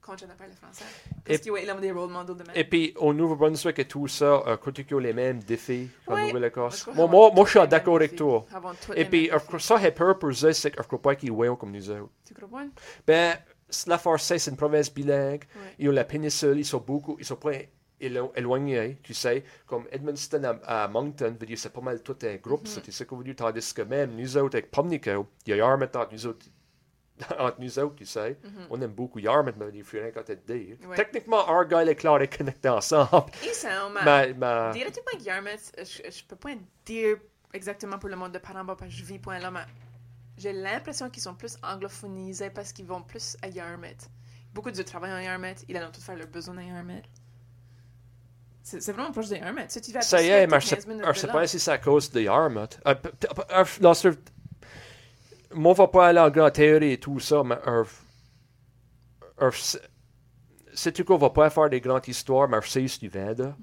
continuer à parler français. Et- Parce qu'ils ont des role models de même. Et puis, au Nouveau-Brunswick et tout ça, euh, quand tu as les mêmes défis qu'en Oui. Nouvelle-Écosse. Moi, moi, moi, je suis d'accord avec toi. Et puis, ça, j'ai peur pour ça, c'est que je ne crois pas qu'ils voient comme nous autres. Tu crois pas? Ben, c'est la force, c'est une province bilingue. Ouais. Ils ont la péninsule, ils sont beaucoup, ils sont pas élo- éloignés, tu sais. Comme Edmundston à, à Moncton, c'est pas mal tout un groupe, ça, tu sais dire. Tandis que même nous autres, avec Pumnico, il y a Yarmouth nous autres. [laughs] entre nous autres, tu sais. On aime beaucoup Yarmouth, mais il faut rien qu'à te dire. Ouais. Techniquement, Argyle et Clare est connectés ensemble. Ils sont, mais... mais, Dirais-tu pas que Yarmouth, je, je peux pas dire exactement pour le monde de Paramba parce que je vis point là, mais j'ai l'impression qu'ils sont plus anglophonisés parce qu'ils vont plus à Yarmouth. Beaucoup de travail en Yarmouth, ils allont tout faire leurs besoins à Yarmouth. C'est vraiment proche de Yarmouth. Si tu vas à ça y est, mais je 15 sais sais pas si c'est à cause de Yarmouth. Euh, p- p- euh, là, c'est- Moi, je vais pas aller en grande théorie et tout ça, mais euh, c'est- c'est-tu qu'on va pas faire des grandes histoires, mais si tu viens là.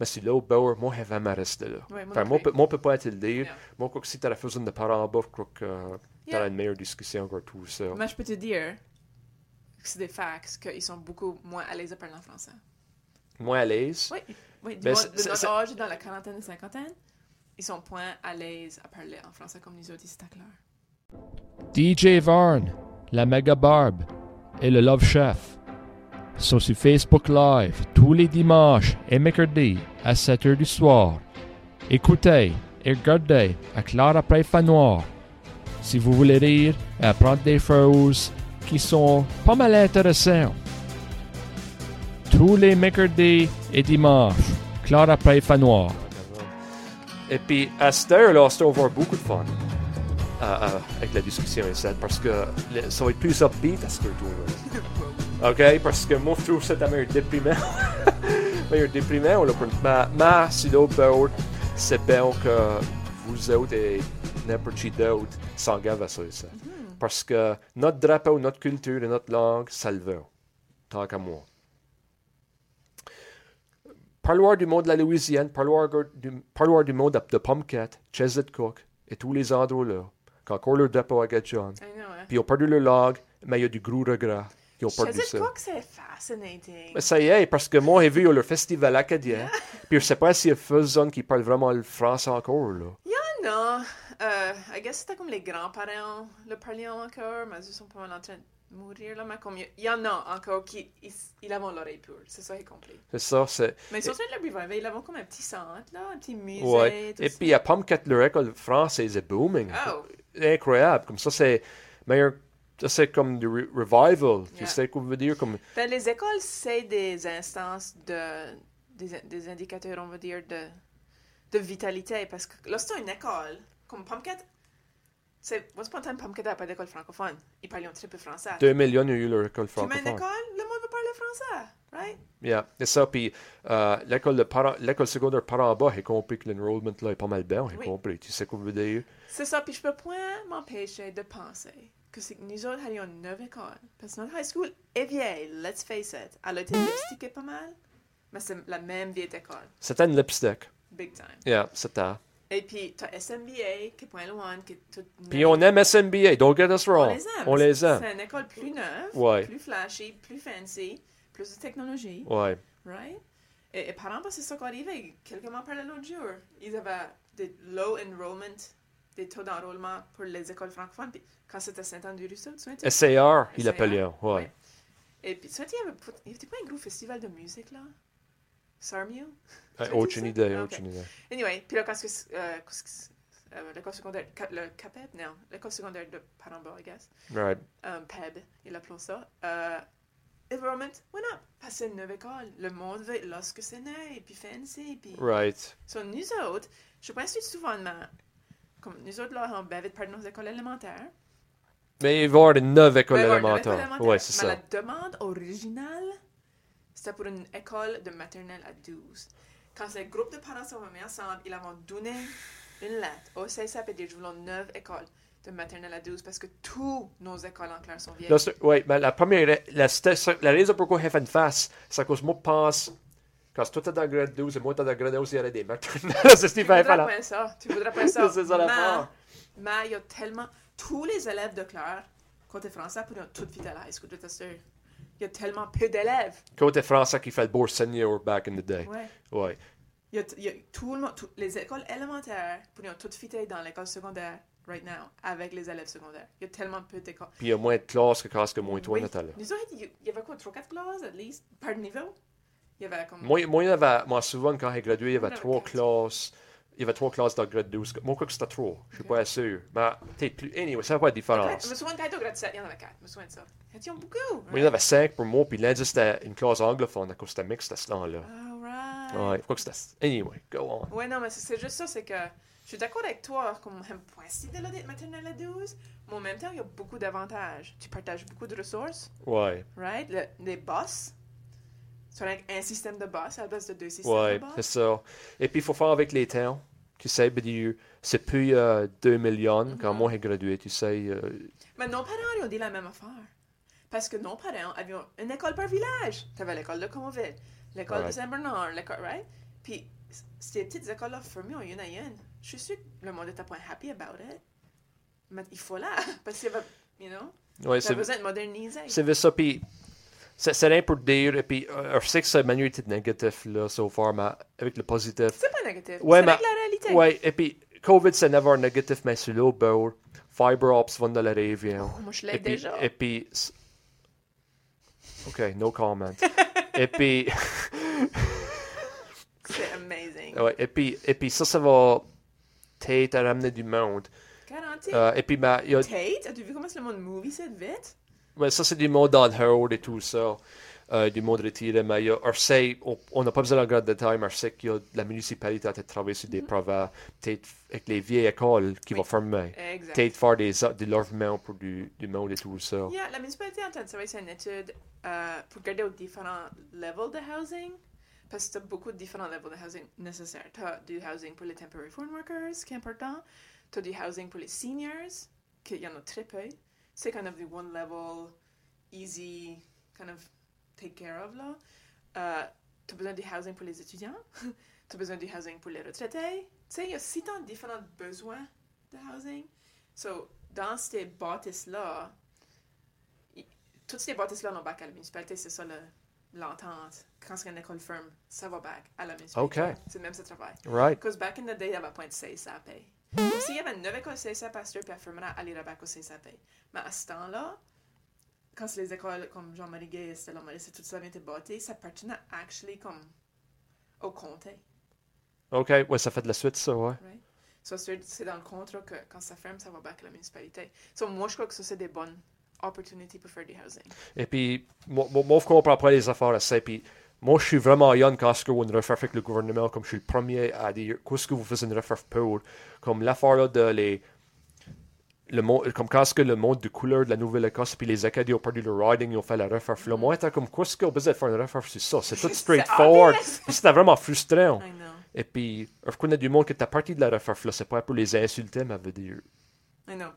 Mais si l'autre bord, moi, je vais me rester là. Ouais, moi Enfin, non moi, plus. pe- moi, je peux pas te le dire. Yeah. Moi, je crois que si tu as la façon de parler en bas, je crois que tu Yeah. as une meilleure discussion que tout ça. Mais je peux te dire que c'est des facts qu'ils sont beaucoup moins à l'aise à parler en français. Moins à l'aise? Oui, oui. Du c'est- de c'est- notre c'est- âge, dans la quarantaine et cinquantaine, ils sont point à l'aise à parler en français comme nous autres ici à Claire. DJ Varn, la Mega Barb et le Love Chef sont sur Facebook Live tous les dimanches et mercredis à 7h du soir. Écoutez et regardez à Claire après Fan Noir si vous voulez rire et apprendre des choses qui sont pas mal intéressantes. Tous les mercredis et dimanches, Claire après Fan Noir. Et puis, à cette heure-là, c'est beaucoup de fun euh, avec la discussion ici, parce que le- ça va être plus upbeat à ce retour-là. [laughs] OK? Parce que moi, je trouve ça meilleur déprimant. [laughs] meilleur déprimant, là, pour mais, mais si l'autre bord, c'est bien que vous autres et n'importe qui d'autre s'engage à ça ici. Parce que notre drapeau, notre culture et notre langue, ça le veut. Tant qu'à moi. Parloir du monde de la Louisiane, parloir du, parloir du monde de, Pumpkin, Chesit Cook et tous les endroits là, encore leur drapeau à know, hein? Puis ils ont perdu leur langue, mais il y a du gros regret qu'ils ont perdu Je ça. crois que c'est fascinating. Mais ça y est, parce que moi, j'ai vu le festival acadien, [laughs] puis je sais pas s'il y a personne qui parle vraiment le français encore, là. Non, euh, I guess c'était comme les grands-parents le parlaient encore, mais ils sont pas mal en train de mourir là, mais comme il y, y en a encore qui ils, ils l'oreille pure, c'est ça j'ai compris. C'est ça, c'est... Mais ils sont en train de le reviver, ils ont comme un petit centre là, un petit musée. Ouais. tout Et puis à Pumpkin, leur école française est booming. Oh, Incroyable. Comme ça, c'est meilleur... C'est comme du re- revival. Tu sais quoi je veux dire? Comme... ben, les écoles, c'est des instances de des, des indicateurs, on va dire, de, de vitalité, parce que là, c'est une école, comme Pumpkin, c'est, once upon a time, Pumpkin n'a pas d'école francophone, ils parlent un très peu français. Deux millions ont eu leur école Tu mets une francophone. école, le monde va parler français, right? Yeah, c'est ça. Puis euh, l'école, secondaire par en bas, j'ai compris que l'enrollment là est pas mal bien. J'ai Oui. compris. Tu sais quoi je veux dire? C'est ça, puis je peux point m'empêcher de penser que c'est que nous autres avions une neuve école. Parce que notre high school est vieille, let's face it. Elle a été lipstickée pas mal, mais c'est la même vieille école, C'était une lipstick. big time. Yeah, c'était. Et puis, t'as SMBA, qui est point loin, qui est toute Puis on aime SMBA, don't get us On wrong. les aime. On les C'est aime. une école plus neuve, Ouais. plus flashy, plus fancy, plus de technologie, Ouais. right? Et, et par exemple, c'est ça qui arrivé. Quelqu'un m'en parlait l'autre jour. Ils avaient des low enrollment, des taux d'enrôlement pour les écoles francophones. Puis quand c'était Saint-Anne-du-Ruisseau, tu sais, SAR, il appelait. Ouais. ouais. Et puis, tu sais, il y avait, pas- un gros festival de musique, là? Sarmio? Tu Aucune idée, aucune idée. Anyway, puis là, quand euh, euh, l'école secondaire, le CAPEB, non, l'école secondaire de Paramba, I guess, Right. um, PEB, il appelait ça, euh, enrollment went up. Parce que une nouvelle école. Le monde veut, lorsque c'est et puis fancy, puis... Right. So, nous autres, je pense que souvent, comme nous autres, là, on bavait de nos écoles élémentaires, Mais il va y avoir une neuf neuf élémentaires. écoles élémentaires. Ouais, c'est Mais ça. la demande originale, c'était pour une école de maternelle à 12. Quand ce groupe de parents sont remis ensemble, ils ont donné une lettre au CSAP et dit Je voulons neuf écoles de maternelle à 12 parce que toutes nos écoles en clair sont vieilles. Ouais, mais la première, la, la raison pourquoi il fait une face, c'est à cause moi, je pense, quand toi t'es dans grade 12 et moi t'es dans grade 11, il y aurait des maternelles. [laughs] c'est ce qu'il tu fait voudrais là. pas ça. Tu voudrais pas ça. [laughs] C'est ça l'affaire. mais, mais il y a tellement. Tous les élèves de clair, côté français, pourraient tout vite à la high school, je t'assure. Il y a tellement peu d'élèves. Côté français qui fait le bourse senior back in the day. Ouais. Ouais. Il y a, il y a tout le monde, tout- les écoles élémentaires pourraient toutes fitter dans l'école secondaire right now avec les élèves secondaires. Il y a tellement peu d'écoles. Puis il y a moins de classes que quand que moi et toi, Oui. Nathalie. Nous autres, il y- il y avait quoi, 3-4 classes, at least, par niveau? Il y avait comme... Moi, moi, il y avait, moi, souvent, quand j'ai gradué, il y avait On avait trois quatre. classes. Il y avait trois classes dans le grade 12. Moi, je crois que c'était trois. Je suis Ok. pas sûr. Mais, peut-être plus. Anyway, ça n'a pas de Je différence. me souviens quand au grade 7, il y en avait 4. Je me souviens de ça. Ils ont beaucoup? Moi, il y en avait cinq pour moi, puis lundi, c'était une classe anglophone, à cause c'était mixte à ce temps-là. Alright. Ouais, je crois que c'était. Anyway, go on. Ouais, non, mais c'est juste ça, c'est que je suis d'accord avec toi, comme point si de l'audit maternelle à 12, mais en même temps, il y a beaucoup d'avantages. Tu partages beaucoup de ressources, Ouais, right? Le- les boss, c'est avec un système de boss à la place de deux systèmes ouais, de c'est boss. ça. Et puis, il faut faire avec les temps. Tu sais, c'est plus euh, 2 millions quand Mhm. moi j'ai gradué, tu sais. euh, Mais nos parents, ils ont dit la même affaire. Parce que nos parents avaient une école par village. Tu avais l'école de Conville, l'école de. Saint-Bernard, l'école, right? Puis, ces petites écoles-là fermées en une à une. Je suis sûre que le monde était pas happy about it. Mais il faut là. [laughs] Parce avait, you know, ouais, c'est besoin de moderniser. c'est ça. Puis, c'est c'est rien pour dire. Et puis, euh, je sais que c'est manière était négatif, là, so far, mais avec le positif. C'est pas négatif. Ouais, c'est avec la réalité. Ouais, et puis, COVID, c'est never négatif, mais sur l'autre bord, fiber ops vont dans la région. Oh, moi, je l'ai déjà. et puis, OK, no comment. [laughs] et puis, C'est amazing. ouais, et puis, et puis ça, ça va peut-être ramener du monde. Euh, et puis, ben, il a, Tate, as-tu vu comment c'est le monde movie cette vite? ouais, ça, c'est du monde dans le Howard et tout ça. Euh, du monde retiré, mais il y a, on sait, on- n'a pas besoin de grande détail, mais je sais qu'il y a la municipalité qui a travaillé sur des projets, peut-être avec les vieilles écoles qui Oui. vont fermer. Peut-être faire des, des logements pour du, du monde et tout ça. Yeah, la municipalité est en train de travailler sur une étude euh, pour regarder aux différents levels de housing. Parce que tu as beaucoup de différents levels de housing nécessaires. Tu as du housing pour les temporary foreign workers, qui est important. Tu as du housing pour les seniors, qu'il y en très peu. C'est kind of the one level, easy, kind of take care of là. Euh, tu as besoin du housing pour les étudiants. [laughs] tu as besoin du housing pour les retraités. Tu sais, il y a si tant de différents besoins de housing. So, dans ces bâtisses-là, toutes ces bâtisses-là n'ont bac à la municipalité, c'est ça le- l'entente. Quand c'est une école ferme, ça va back à la municipalité. C'est même ce travail. Right. Because back in the day, il y avait point de CSAP. S'il y avait une nouvelle école CSAP à puis elle fermerait, elle irait back au CSAP. Mais à ce temps-là, quand c'est les écoles comme Jean-Marie Gay, Stella Maurice et tout ça vient été bâti, ça appartenait actually comme au comté. OK, ouais, ça fait de la suite, ça, ouais. Right? So, c'est c'est dans le contrat que quand ça ferme, ça va back à la municipalité. So, moi, je crois que ça, c'est des bonnes housing. Et puis, moi, moi, je comprends pas les affaires à ça. Puis, moi, je suis vraiment young quand ce que vous une refaire avec le gouvernement, comme je suis le premier à dire, qu'est-ce que vous faites une refaire pour, comme l'affaire de les. Le monde, comme quand ce que le monde de couleur de la Nouvelle-Écosse puis les Acadiens ont perdu le riding, ils ont fait la refaire. Là, moi, j'étais comme, qu'est-ce qu'on besoin de faire une refaire sur ça? C'est tout [laughs] straightforward. c'était vraiment frustrant. Et puis, je connais du monde qui était parti de la refaire c'est pas pour les insulter, mais veut dire.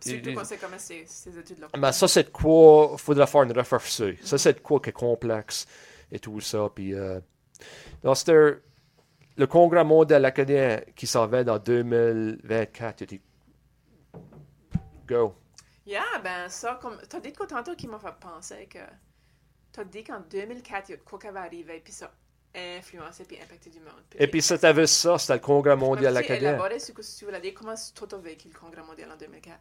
Et- Surtout quand c'est comme ces, ces études-là. Mais ça, c'est de quoi faudra faire une refaire sur. Ça, c'est de quoi qui est complexe et tout ça. Puis, euh, c'était le congrès mondial acadien qui s'en va dans 2024. Il a dit, go. Yeah, ben ça, comme. T'as dit de quoi tantôt qui m'a fait penser que. T'as dit qu'en 2004, il y a de quoi qui va arriver, puis ça puis du monde. Et puis, c'était avec ça, c'était le congrès mondial acadien. élaborer ce que tu veux dire. Comment toi t'as vécu le congrès mondial en 2004?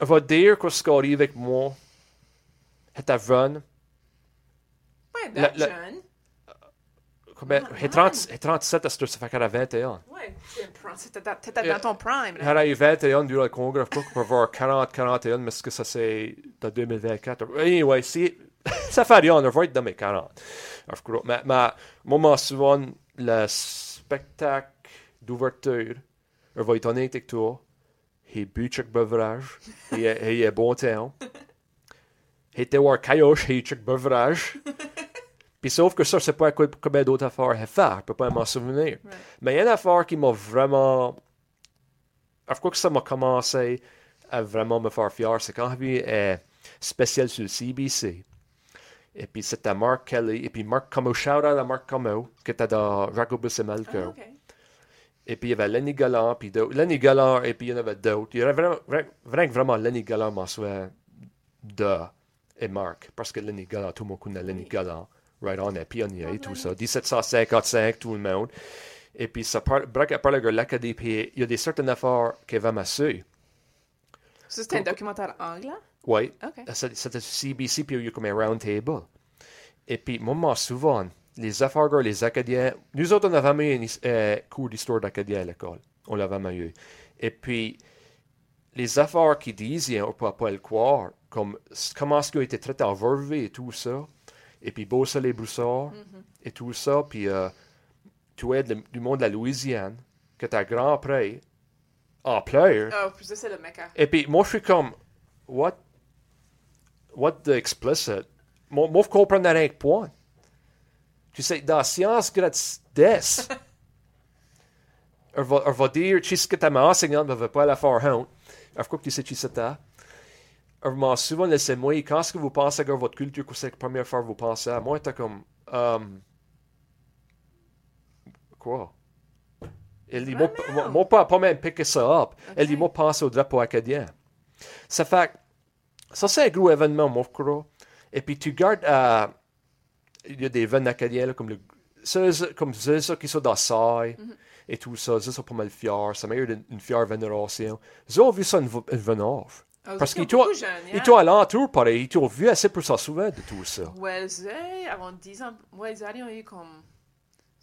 Je vais dire que ce qui arrive avec moi, c'était jeune. Ouais, ben la- jeune. Ah, j'ai 30 j'ai 37 à ce ça fait qu'elle a 21. Ouais, t'étais dans- ton prime. Eu 21 durant le congrès, je crois qu'on peut avoir 40, 41, mais est-ce que ça c'est dans 2024? Anyway, si, ça fait rien, on va être dans mes 40. Je crois. Mais, mais moi, m'en souviens, le spectacle d'ouverture, je vais être honnête avec toi, He bu check beverage. He est bon temps. He te war cailloche, he check beverage. Puis sauf que ça, c'est pas combien d'autres affaires à faire. Je peux pas m'en souvenir. Right. Mais il y a une affaire qui m'a vraiment. Je crois que ça m'a commencé à vraiment me faire fier. C'est quand j'ai vu euh, spécial sur le CBC. Et puis c'était Mark Kelly. Et puis Mark Como, shout out à Mark Como, qui était dans Malco. Ah, ok. Et puis il y avait Lenny Gallant, puis d'autres. Lenny Gallant, et puis il y en avait d'autres. Il y avait vraiment, vraiment, vraiment, Lenny Gallant m'en de et Mark. Parce que Lenny Gallant, tout le monde connaît Lenny Oui. Gallant. Right on, est pionnier, Oh, tout Lenny. ça. 1755, tout le monde. Et puis ça parle, a parlé de l'Acadie, puis il y a des certaines affaires qui vont m'assurer. Ça, c'était un documentaire anglais? Oui. OK. C'était CBC, puis il y a eu comme un round table. Et puis, moi, moi, souvent, les affaires, les Acadiens, nous autres, on avait eu un euh, cours d'histoire d'Acadien à l'école. On l'avait jamais eu. Et puis, les affaires qu'ils disaient, on ne peut pas le croire, comme comment est-ce qu'ils ont été traités en vervé et tout ça. Et puis, beau soleil broussard et tout ça. Puis, euh, tu es de- du monde de la Louisiane, que ta grand près, en pleurs. Ah, puis ça, c'est le mecca. Et puis, moi, je suis comme, what, what the explicit? Moi, moi je comprends rien que point. Tu sais, dans la science gratis des, elle [laughs] va, elle va dire, tu sais ce que ta enseignante ne veut pas la faire honte. Quoi que tu sais, tu sais ça. Elle m'a souvent laissé moi, quand est-ce que vous pensez à votre culture, que c'est la première fois que vous pensez à? Moi, t'es comme, um, quoi? Elle dit, moi, pas, pas même piquer ça up. Elle dit, moi, pense au drapeau acadien. Ça fait, que- ça c'est un gros événement, crois. Et puis tu gardes, euh, il y a des événements acadiens, là, comme le, ceux, comme ceux ceux qui sont dans Saï et tout ça, ils sont pas mal fiers. Ça m'a une, une fière vénération. Ils ont vu ça une, une vénère. Ah, Parce qu'ils t'ont, ils hein? t'ont alentour, pareil, ils t'ont vu assez pour s'en souvenir de tout ça. Wellesley, avant 10 ans, Wellesley ont eu comme.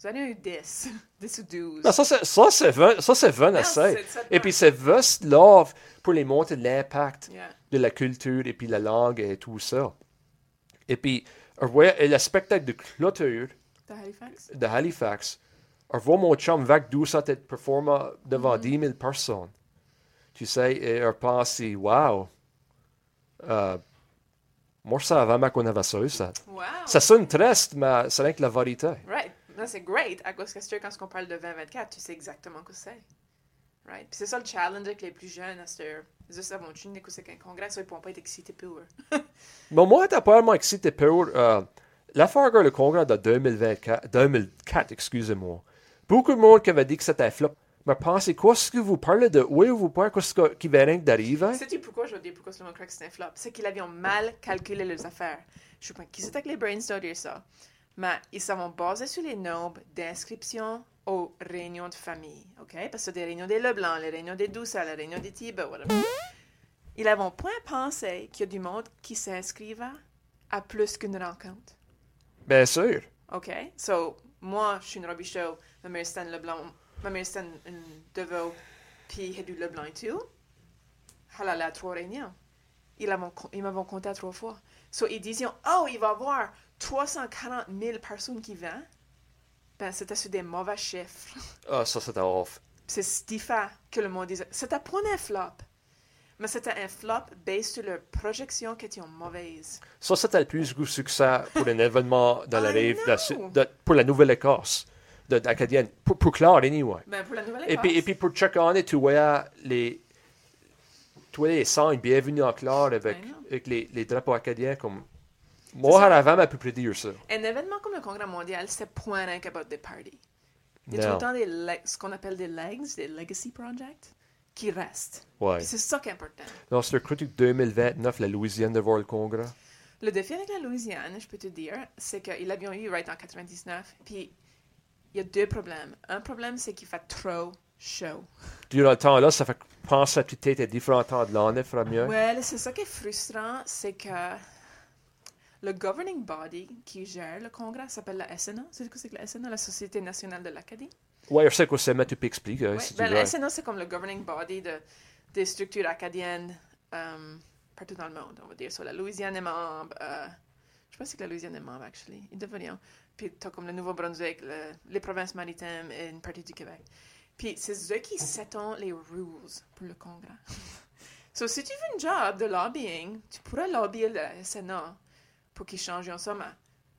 Vous avez eu 10, 10 ou 12. Non, ça, c'est, ça, c'est, ça, assez. Et puis, c'est juste love pour les montrer l'impact Yeah. de la culture et puis la langue et tout ça. Et puis, et le spectacle de clôture De Halifax? de Halifax, mon chum Douce être performer devant Mm-hmm. 10 000 personnes. Tu sais, et on pense, wow, euh, moi, ça avant qu'on avait ça, ça. Wow! Ça sonne triste, mais c'est rien que la vérité. Right. Non, c'est great. À cause que c'est- quand on parle de 2024, tu sais exactement ce que c'est. Right? Puis c'est ça le challenge avec les plus jeunes à cette heure. Ils disent, avant tu n'écoutes qu'un congrès, ils ne pourront pas être excités pour eux. [laughs] Mais moi, t'as pas vraiment excité pour euh, l'affaire que le congrès de 2024, 2004, excusez-moi. Beaucoup de monde qui avait dit que c'était un flop. Mais pensez quoi, ce que vous parlez de où vous parlez, qu'est-ce que- qui vient rien d'arriver? Sais-tu pourquoi je dis pourquoi le monde croit que c'est un flop? C'est qu'ils avaient mal calculé leurs affaires. Je sais pas qui c'était que les brains ça. Mais ils s'en basés sur les nombres d'inscriptions aux réunions de famille. OK? Parce que des réunions des Leblanc, les réunions des Doucet, les réunions des Thibault, whatever. Ils n'avaient point pensé qu'il y a du monde qui s'inscrivait à plus qu'une rencontre. Bien sûr. OK? So, moi, je suis une Robichaud, ma mère une Leblanc, ma mère une Deveau, puis il y a du Leblanc et tout. Elle allait à trois réunions. Ils m'avaient compté à trois fois. So, ils disaient, oh, il va y avoir 340 000 personnes qui viennent. Ben, c'était sur des mauvais chiffres. Ah, ça, c'était off. C'est Stifa que le monde disait. C'était pas un flop. Mais c'était un flop basé sur leurs projections qui étaient mauvaises. Ça, c'était le plus gros succès pour un événement dans la rive, pour la Nouvelle-Écosse, de, d'Acadienne. Pour, pour Claire, anyway. Ben, pour la nouvelle Et puis, et puis pour chaque année, tu voyais les, tu voyais les signes bienvenue en Claire avec. Avec les, les drapeaux acadiens comme. Moi, ça. avant, à peu près dire ça. Un événement comme le Congrès mondial, c'est point rien qu'about des parties. Il y a tout le temps des ce qu'on appelle des legs, des legacy projects, qui restent. Ouais. C'est ça qui est important. C'est le critique 2029, la Louisiane de voir le congrès. Le défi avec la Louisiane, je peux te dire, c'est qu'ils l'avaient eu right en 99. Puis il y a deux problèmes. Un problème, c'est qu'il fait trop chaud. Durant le temps là, ça fait penser à peut-être à différents temps de l'année, mieux. Ouais, c'est ça qui est frustrant, c'est que le governing body qui gère le Congrès s'appelle la SNA. C'est quoi c'est la SNA, la Société nationale de l'Acadie? Ouais, je sais quoi c'est, mais tu peux expliquer. Ouais, si tu ben, la SNA, c'est comme le governing body de, des structures acadiennes euh, partout dans le monde, on va dire. So, la Louisiane est membre. euh, je pense que la Louisiane est membre, actually. Ils devraient. Puis tu as comme le Nouveau-Brunswick, le- les provinces maritimes et une partie du Québec. Puis c'est eux qui settent les rules pour le Congrès. [laughs] so, si tu veux un job de lobbying, tu pourrais lobbyer le Sénat pour qu'ils changent ça. Mais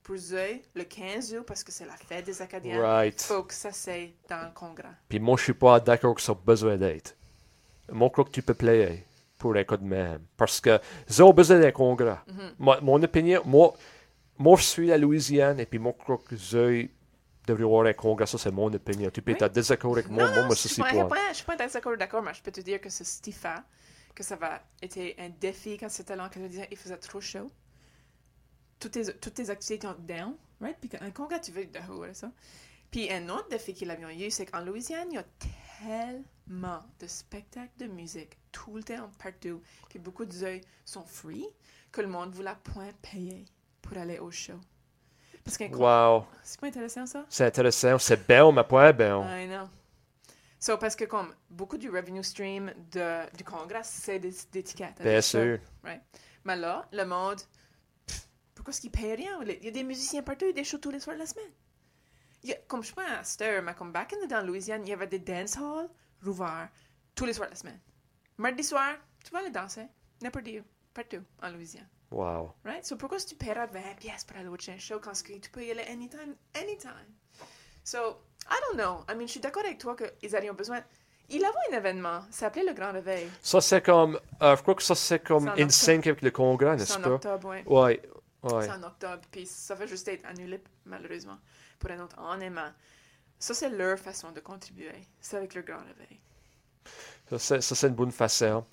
pour eux, le 15 août, parce que c'est la fête des Acadiens, il Right. faut que ça c'est dans le Congrès. Puis moi, je suis pas d'accord que ça a besoin d'être. Moi, je crois que tu peux player pour un cas de même. Parce que ils ont besoin d'un congrès. Moi- mon opinion, moi, moi, je suis la Louisiane et puis moi, je crois que ils un congrès. Ça, c'est mon opinion. Tu peux Oui. être désaccord avec moi, non, moi, moi, je ça, suis pas, point. suis pas d'accord, d'accord, mais je peux te dire que c'est Stifa, que ça va être un défi quand c'était là, quand il faisait trop chaud. Toutes tes, toutes tes activités étaient down, right? Puis un congrès, tu veux dehors, là, ça. Puis un autre défi qu'ils avaient eu, c'est qu'en Louisiane, il y a tellement de spectacles de musique, tout le temps, partout. Puis beaucoup de œufs sont free, que le monde ne voulait point payer pour aller au show. Parce congrès, Wow. c'est pas intéressant, ça? C'est intéressant. C'est bien, mais pas bien. I know. So, parce que comme beaucoup du revenue stream de, du Congrès, c'est des, des étiquettes. Bien sûr. Mais là, le monde, pff, pourquoi est-ce qu'ils payent rien? Il y a des musiciens partout, il y a des shows tous les soirs de la semaine. Il y a- comme je Stir, mais comme back in the day en Louisiane, il y avait des dance halls rouverts tous les soirs de la semaine. Mardi soir, tu vas aller danser, n'importe où, partout en Louisiane. Wow. Right? So, pourquoi que tu paieras 20 pièces pour aller au chien show quand tu peux y aller anytime, anytime? So, I don't know. I mean, je suis d'accord avec toi qu'ils auraient besoin. Il avait un événement, ça s'appelait le Grand Réveil. Ça, c'est comme. euh, je crois que ça, c'est comme en in sync avec le congrès, n'est-ce C'est en pas? octobre, oui. Ouais. Ouais. C'est en octobre, puis ça va juste être annulé, malheureusement, pour un autre an. mais Ça, c'est leur façon de contribuer. C'est avec le Grand Réveil. Ça, c'est, une bonne façon.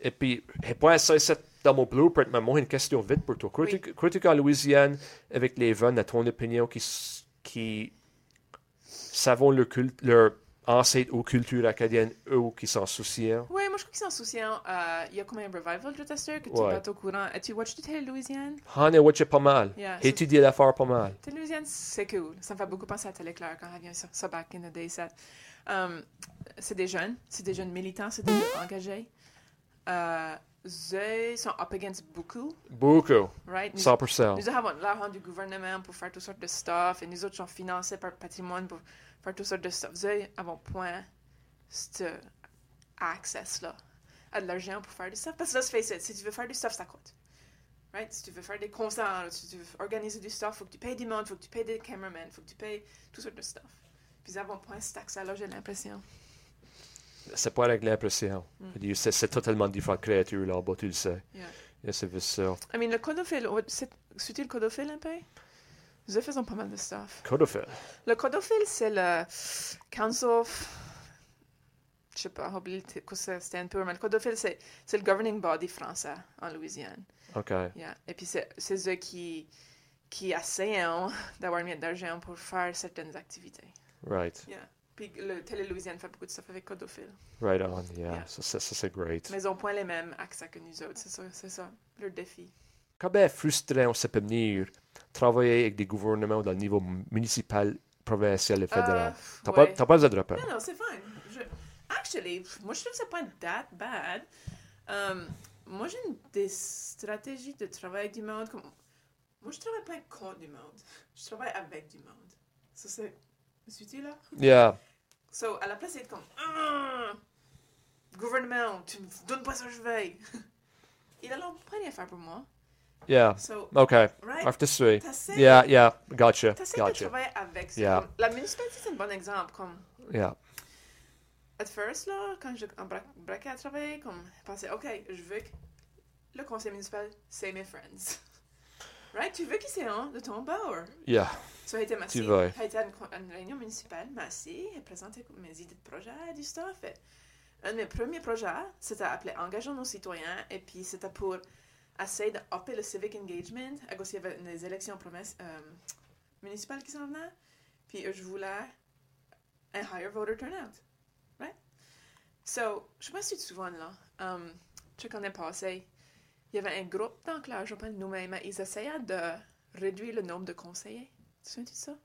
Et puis, et pas ça, c'est dans mon blueprint, mais moi, une question vite pour toi. Crois-tu, Oui. qu'en Louisiane, avec les jeunes, à ton opinion, qui, qui savent leur, leur ancêtre aux cultures acadiennes, eux, qui s'en soucient? Oui, moi, je crois qu'ils s'en souciennent. Euh, il y a comme un revival de Tester que tu Ouais. vas être au courant. As-tu watché du Télé Louisiane? Han et Watch pas mal. Yeah, Et étudié l'affaire pas mal. Télé Louisiane, c'est cool. Ça me fait beaucoup penser à Téléclair quand elle vient ça, ça back in the day. Ça. Um, c'est des jeunes, c'est des jeunes militants, c'est des jeunes engagés. Euh, eux sont up against beaucoup, Beaucoup. right? Nous, 100%. nous avons l'argent du gouvernement pour faire toutes sortes de stuff et nous autres sont financés par le patrimoine pour faire toutes sortes de stuff. Eux avons point ce access-là à de l'argent pour faire du stuff. Parce que let's face it, si tu veux faire du stuff, ça coûte. Right? Si tu veux faire des concerts, si tu veux organiser du stuff, faut que tu payes du monde, faut que tu payes des cameramen, faut que tu payes toutes sortes de stuff. Puis ils avons point cet accès-là, j'ai l'impression. C'est pas avec l'impression. Mm. C'est, totalement différentes créatures là-bas, tu le sais. Yeah. Et c'est ça. I mean, le codophile, oh, c'est- suis-tu le codophile un peu? Nous faisons pas mal de stuff. Codophile. Le codophile, c'est le Council of... Je sais pas, oublié ça, c'était un peu, mais le codophile, c'est c'est le governing body français en Louisiane. OK. Yeah. Et puis, c'est c'est eux qui, qui essayent d'avoir mis de l'argent pour faire certaines activités. Right. Yeah. Puis, le Télé Louisiane fait beaucoup de stuff avec codophile. Right on. Yeah. Yeah. Ça, ça, ça, c'est great. Mais ils ont point les mêmes accès que nous autres, c'est ça, c'est ça, leur défi. Combien frustrant ça peut venir travailler avec des gouvernements dans le niveau municipal, provincial et fédéral? Euh, T'as ouais. pas, t'as pas de dropper. Non, non, c'est fine. Je... Actually, moi, je trouve que c'est pas that bad. Um, moi, j'ai une- des stratégies de travail du monde. Comme... Moi, je travaille pas contre du monde. Je travaille avec du monde. Ça, c'est... Là? Yeah. So, à la place d'être comme... Ah! Gouvernement, tu me donnes pas ça, je vais. [laughs] Il a pas rien faire pour moi. Yeah. So, OK. right? After three. T'essaies Yeah, yeah. Gotcha. Gotcha. avec. Yeah. La municipalité, c'est un bon exemple. Comme... Yeah. at first, là, quand je embarquais à travailler, comme, je pensais, OK, je veux que le conseil municipal, c'est mes friends. Right? Tu veux qu'ils soient de ton bord. Yeah. A été ma Tu veux. a été à une, une réunion municipale, assis et présenté mes idées de projet, du stuff. Et un de mes premiers projets, c'était appelé Engageons nos citoyens, et puis c'était pour essayer d'upper le civic engagement, à cause qu'il y avait des élections province- euh, municipales qui s'en venaient, puis je voulais un higher voter turnout. Right? So, je sais pas si tu te souviens là, um, je est passé, il y avait un groupe d'enclage, je pense nous-mêmes, mais ils essayaient de réduire le nombre de conseillers. Tu te souviens de ça?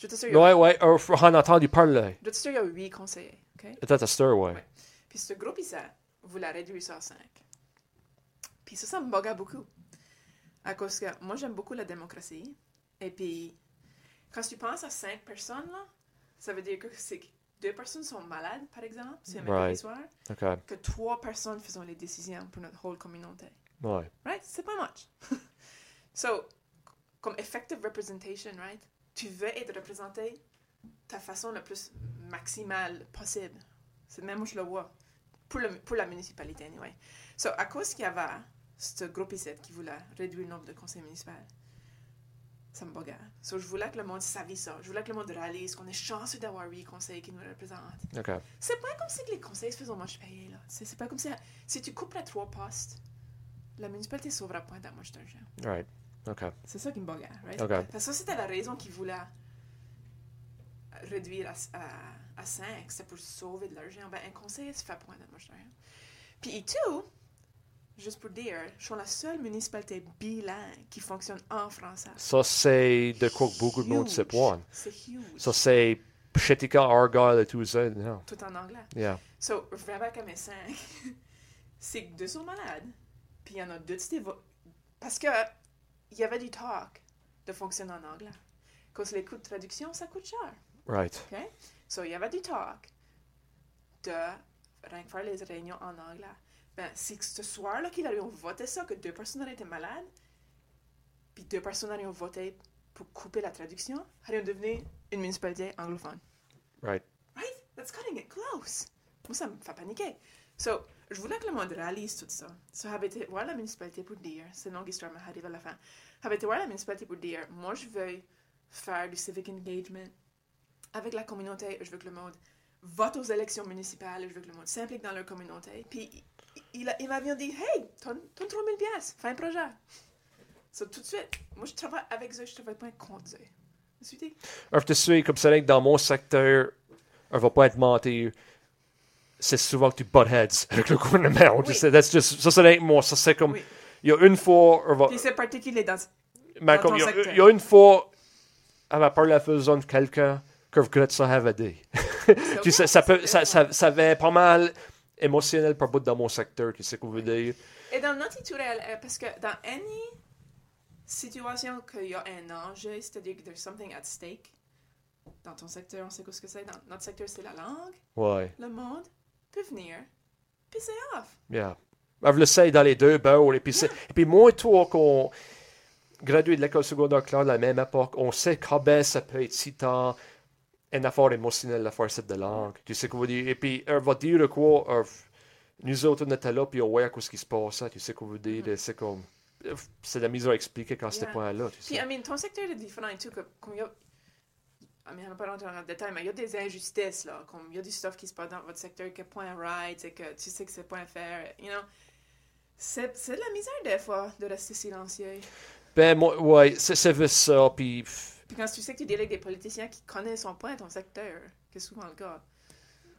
Je te ouais. euh, On a entendu parler. je te sûr, il y a huit conseillers. OK? Peut-être à ouais. Ouais. Puis ce groupe, il voulait réduire ça à 5. Puis ça, ça me buga beaucoup. À cause que moi, j'aime beaucoup la démocratie. Et puis, quand tu penses à 5 personnes, là, ça veut dire que c'est deux personnes sont malades, par exemple, c'est un Right. mercredi soir, OK. que trois personnes faisons les décisions pour notre whole communauté. Right? C'est pas much. [laughs] so, comme effective representation, right? Tu veux être représenté ta façon la plus maximale possible. C'est même où je le vois. Pour, le- pour la municipalité, anyway. So, à cause qu'il y avait ce groupe ici qui voulait réduire le nombre de conseils municipaux, ça me buguait. So, je voulais que le monde savait ça. Je voulais que le monde réalise qu'on est chanceux d'avoir huit conseils qui nous représentent. OK. C'est pas comme si les conseils se faisaient moche payer, là. C'est pas comme si... Si tu coupes les trois postes, la municipalité sauvera point dans moche d'argent. Right. OK. C'est ça qui me buguait, right? OK. Parce que ça, c'était la raison qu'ils voulaient réduire à, à, à 5. C'est pour sauver de l'argent. Ben, un conseiller se fait point dans d'argent. Puis, et tout, juste pour dire, je suis la seule municipalité bilingue qui fonctionne en français. Ça, c'est de quoi beaucoup de monde sait pas. C'est huge. Ça, c'est Pchetika, Argyle et tout ça. Tout en anglais. Yeah. So, vraiment comme mes cinq, [laughs] c'est deux sont malades, puis il y en a deux qui étaient... Parce que il y avait du talk de fonctionner en anglais. Cause les coûts de traduction, ça coûte cher. Right. OK? So, il y avait du talk de rien que faire les réunions en anglais. Ben, c'est que ce soir-là qu'ils avaient voté ça, que deux personnes été malades, puis deux personnes auraient voté pour couper la traduction, auraient devenu une municipalité anglophone. Right. Right? That's cutting it close. Moi, ça me fait paniquer. So, je voulais que le monde réalise tout ça. So, j'avais été voir la municipalité pour dire, c'est une longue histoire, mais arrive à la fin. J'avais été voir la municipalité pour dire, moi, je veux faire du civic engagement avec la communauté. Je veux que le monde vote aux élections municipales. Je veux que le monde s'implique dans leur communauté. Puis, il, il, a- il m'a bien dit, hey, donne, donne 3000 pièces, fais un projet. So, tout de suite, moi, je travaille avec eux, je travaille pas contre eux. Je suis dit, Alors, tu sais, comme c'est que dans mon secteur, on va pas être mentir. C'est souvent que tu butt heads avec le gouvernement. Oui. that's just, ça, c'est rien que moi. Ça, c'est comme. Oui. Il y a une fois. puis c'est particulier dans... mais comme il y a- secteur. il y, a une fois, elle m'a parlé à la faisant de quelqu'un que je regrette [laughs] ça avait dit. tu sais, ça, peut, ça, ça, ça avait pas mal émotionnel par bout dans mon secteur. Tu sais je veux dire? Et dans notre euh, parce que dans any situation qu'il y a un enjeu, c'est-à-dire que there's something at stake, dans ton secteur, on sait quoi ce que c'est, dans notre secteur, c'est la langue, Ouais. le monde peut venir, puis c'est off. Yeah. Je le sais dans les deux bords. Et puis, et puis moi et toi, qu'on gradué de l'école secondaire Claire de la même époque, on sait ben ça peut être si tant une affaire émotionnelle, l'affaire c'est de langue. Tu sais quoi dire? Et puis, on va dire quoi, euh, nous autres, on était là, puis on voyait ce qui se passait. Tu sais quoi veut dire? C'est comme. euh, C'est la misère à expliquer quand c'était Yeah. point-là. Tu Puis, sais. I mean, ton secteur est différent et tout, comme il y a... I mean, on va pas rentrer dans le détail, mais il y a des injustices, là, comme il y a du stuff qui se passe dans votre secteur qui est point right, et que tu sais que c'est point fair, you know. C'est c'est de la misère, des fois, de rester silencieux. Ben, moi, ouais, c'est c'est ça. Puis, Puis quand tu sais que tu délègues des politiciens qui connaissent son point, ton secteur, que c'est souvent le cas.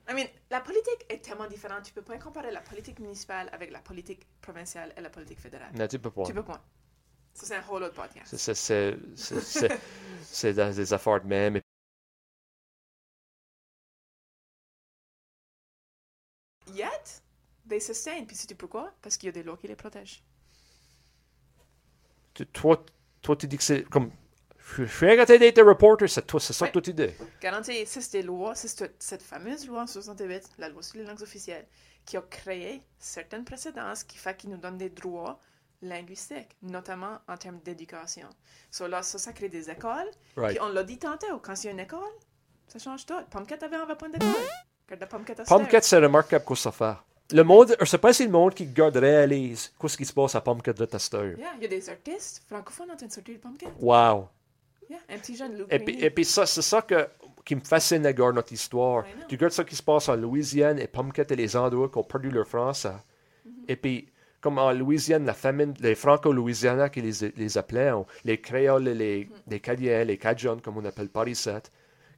I mean, la politique est tellement différente. Tu peux pas comparer la politique municipale avec la politique provinciale et la politique fédérale. non, tu peux pas. Tu peux pas. Ça, c'est un whole autre podcast. C'est- c'est- C'est dans des affaires de même. They sustain. Puis sais-tu pourquoi? Parce qu'il y a des lois qui les protègent. Tu- toi, toi, tu dis que c'est comme. Je suis d'être reporter, c'est toi, c'est ça que toi tu dis. Garantie, c'est des lois, c'est cette, fameuse loi en 68, la loi sur les langues officielles, qui a créé certaines précédences qui fait qu'il nous donne des droits linguistiques, notamment en termes d'éducation. So là, ça, ça crée des écoles. Right. Puis on l'a dit tantôt, quand il y a une école, ça change tout. Pumpkin avait un point d'école. Pumpkin c'est remarquable quoi ça fait. Le monde, je sais pas si le monde qui regarde réalise quoi ce qui se passe à Pumpkin de Tester. Yeah, il y a des artistes francophones en train de sortir de Pumpkin. Wow. Yeah, un petit jeune Luke Et puis, Rainey. et puis ça, c'est ça que, qui me fascine de regarder notre histoire. Tu regardes ce qui se passe en Louisiane et Pumpkin et les endroits qui ont perdu leur français. Mm-hmm. Et puis, comme en Louisiane, la famine, les Franco-Louisianais qui les, les appelaient, on- les Créoles, et les, Mm-hmm. les Cadiens, les Cajuns, comme on appelle Paris 7,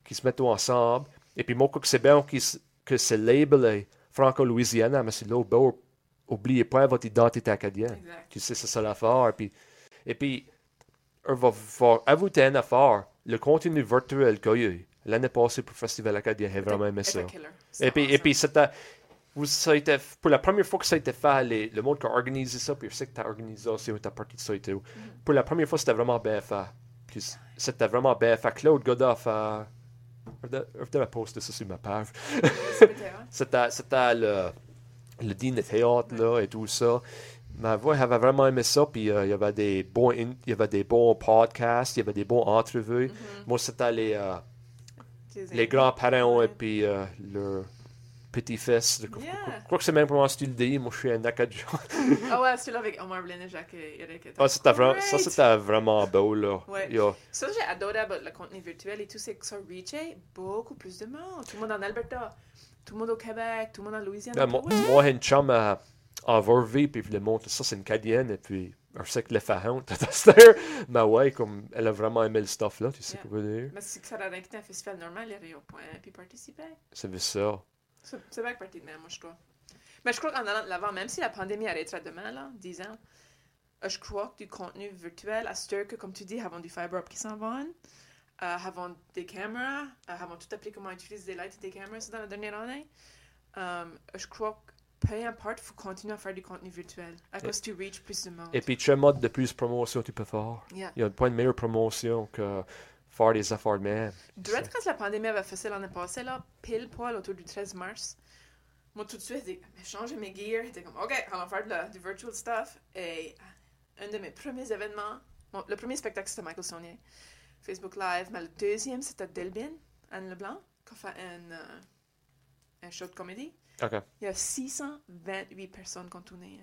qui se mettent ensemble. Et puis, moi, c'est bien que c'est labelé Franco-Louisianais, mais c'est là, ben, oubliez pas votre identité acadienne. Tu sais, c'est ça l'affaire. Puis, et puis, on va, va avouer une affaire. Le contenu virtuel qu'il y a eu l'année passée pour le Festival acadien, j'ai vraiment aimé ça. Et puis, et puis c'était, ça a été, pour la première fois que ça a été fait, les- le monde qui a organisé ça, puis je sais que tu as organisé aussi, tu as parti de ça et tout. Pour la première fois, c'était vraiment bien fait. Puis c'était vraiment bien fait. Claude Godard a ça sur ma page. C'est peut-être, hein. C'était, le, le dîner théâtre là, et tout ça. Ma voix avait vraiment aimé ça, puis euh, il y avait des bons, in- il y avait des bons podcasts, il y avait des bons entrevues. Moi, c'était les, euh, les grands-parents et puis euh, leur Je, Yeah. je crois que c'est même pour un style dit. Moi, je suis un acadien. Ah ouais, celui-là avec Omar Blin et Jacques et Eric. Ah, c'était vraiment, ça, c'était vraiment beau, là. Ouais. Ça, j'ai adoré avec le contenu virtuel et tout, c'est que ça reachait beaucoup plus de monde. Tout le monde en Alberta, tout le monde au Québec, tout le monde en Louisiane. Ben, moi, j'ai une chum à, Vervi, puis je lui montre ça, c'est une Cadienne, et puis je sais que le fait honte, mais ouais, comme elle a vraiment aimé le stuff là, tu sais Yeah. que veux dire? Mais si ça aurait été un festival normal, y aurait au point puis participer. C'est ça. C'est bien que partie de même, moi, je crois. Mais je crois qu'en allant de l'avant, même si la pandémie arrêtera demain, là, 10 ans, euh, je crois que du contenu virtuel, à ce que, comme tu dis, avons du fiber up qui s'en va, euh, avons des caméras, euh, avons tout appris comment utiliser des lights et des caméras dans la dernière année. Je crois que, peu importe, il faut continuer à faire du contenu virtuel à cause que tu reach plus de monde. Et puis, tu as mode de plus promotion tu peux faire. Yeah. Il y a pas de meilleure promotion que faire des affaires de même. Direct quand la pandémie avait fait ça l'année passée, là, pile poil autour du 13 mars, moi tout de suite, j'ai changé mes gears, j'étais comme, OK, on va faire du virtual stuff. Et un de mes premiers événements, bon, le premier spectacle c'était Michael Saunier, Facebook Live, mais le deuxième c'était Delbin, Anne Leblanc, qui a fait un, euh, un show de comédie. Il y a 628 personnes qui ont tourné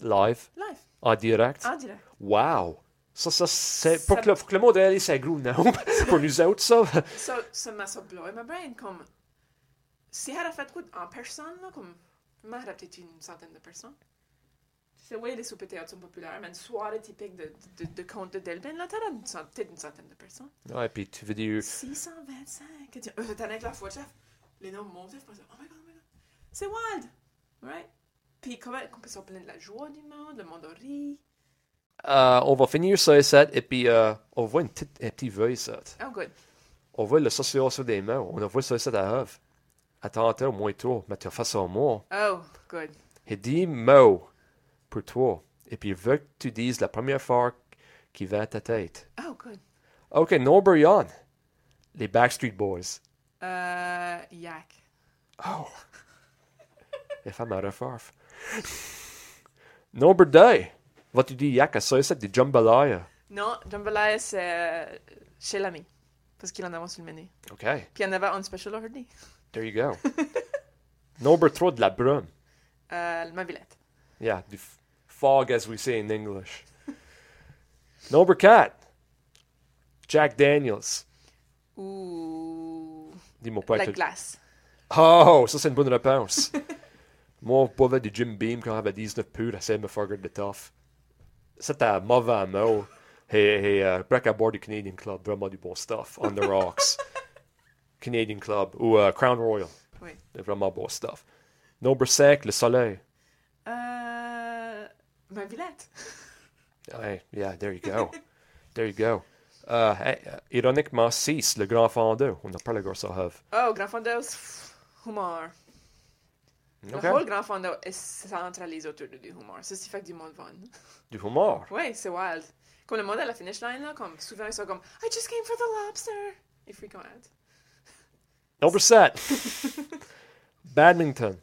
Live, live, en direct? en direct. Wow! Ça, ça, c'est. Pour, Ça- que le, pour que le monde réalise, c'est gros, non? [laughs] pour nous autres, ça. Ça, ça m'a ça ma brain. Comme, si elle a fait quoi en personne, là, comme, moi, elle a peut-être une centaine de personnes. Tu sais, oui, les soupers théâtre sont populaires, mais une soirée typique de, de, de, de conte de Delbin, là, une cent- peut-être une centaine de personnes. Ouais, puis tu veux dire. 625. que tu- Euh, t'as avec la fois, chef. Les noms montaient, je pensais, oh my god, oh my god. C'est wild, right? Puis comment on peut s'en plaindre de la joie du monde, le monde a ri. Euh, on va finir sur ça et puis euh, on voit une petite, un petit veuille ça. Oh, good. On voit le sorcier sur des mains. On a vu ça à Hove. Attends au moins toi, mais tu face au mot. Oh, good. Il dit mot pour toi. Et puis il veut que tu dises la première fois qui vient à ta tête. Oh, good. OK, number yon. Les Backstreet Boys. Euh, yak. Oh. Les femmes à reforf. number 2. Wat jullie jaka sojset di jambalaya? Non, jambalaya c'est chez l'ami. Parce qu'il en avait sur le menu. OK. Puis il en avait on special aujourd'hui. There you go. [laughs] Number 3 de la brume. Euh, le. Yeah, du fog as we say in English. [laughs] Number 4. Jack Daniels. Ou. Dis-moi pas. La que... glace. Oh, ça c'est une bonne réponse. [laughs] Moi, on buvait du Jim Beam quand j'avais 19 pures, essayait de me faire de tough. C'était mauvais mot. Et, et euh, break à bord du Canadian Club, vraiment du bon stuff. On the Rocks. [laughs] Canadian Club. Ou euh, Crown Royal. Oui. Vraiment bon stuff. Number 5, le soleil. Euh, ma villette. [laughs] Ouais, yeah, there you go. there you go. Euh, hey, euh, ironiquement, 6, le grand fondeur. On n'a pas le gros. Oh, Grand Fondo, pff, humour. OK. Le whole Grand Fondo est centralisé autour de du humour. Ça, c'est fait que du monde fun. Du humour. Oui, c'est wild. Comme le monde à la finish line, là, comme souvent ils sont comme I just came for the lobster. Ils freakent out. [laughs] Number 7. [laughs] Badminton.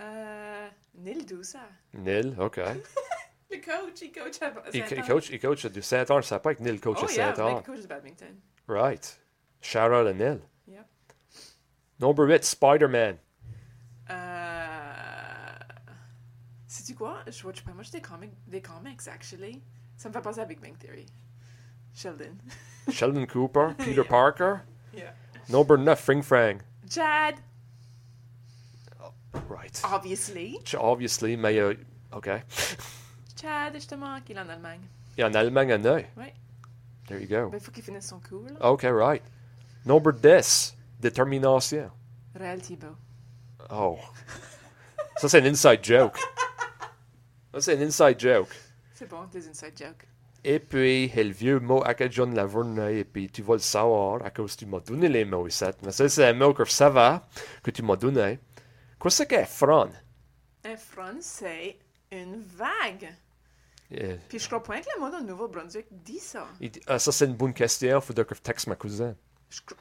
Euh, Neil Douza. Nil, OK. [laughs] Le coach, il coach à Saint-Anne. il coach, il coach du Saint-Anne. Je savais pas que Nil coach Oh à yeah, Saint-Anne. big coach de badminton. Right. Shout out à Nil. Yep. Number 8, Spider-Man. Euh... Sais-tu quoi? Je watch pas much des comics, des comics, actually. Ça me fait penser à Big Bang Theory. Sheldon. [laughs] Sheldon Cooper. Peter Parker. Yeah. Number 9, Fring Frang. Chad, Right. obviously. Obviously, mais... euh, OK. Chad, justement, qui est en Allemagne. Et en Allemagne, à Neuil. Ouais. There you go. Ben, il faut qu'il finisse son cours, là. OK, right. Number 10, Détermination. Réal Thibault. Oh. Ça, c'est un inside joke. Ça, c'est un inside joke. C'est bon, des inside jokes. Et puis, le vieux mot à quel John Lavergne, et puis tu vas le savoir à cause que tu m'as donné les mots ici. Mais ça, c'est un mot que je savais, que tu m'as donné. Qu'est-ce que c'est front? Un front, c'est une vague. Euh, Puis je crois point que le monde au Nouveau-Brunswick dit ça. il dit- ah, ça, c'est une bonne question. Il faudrait que je texte ma cousine. Je crois...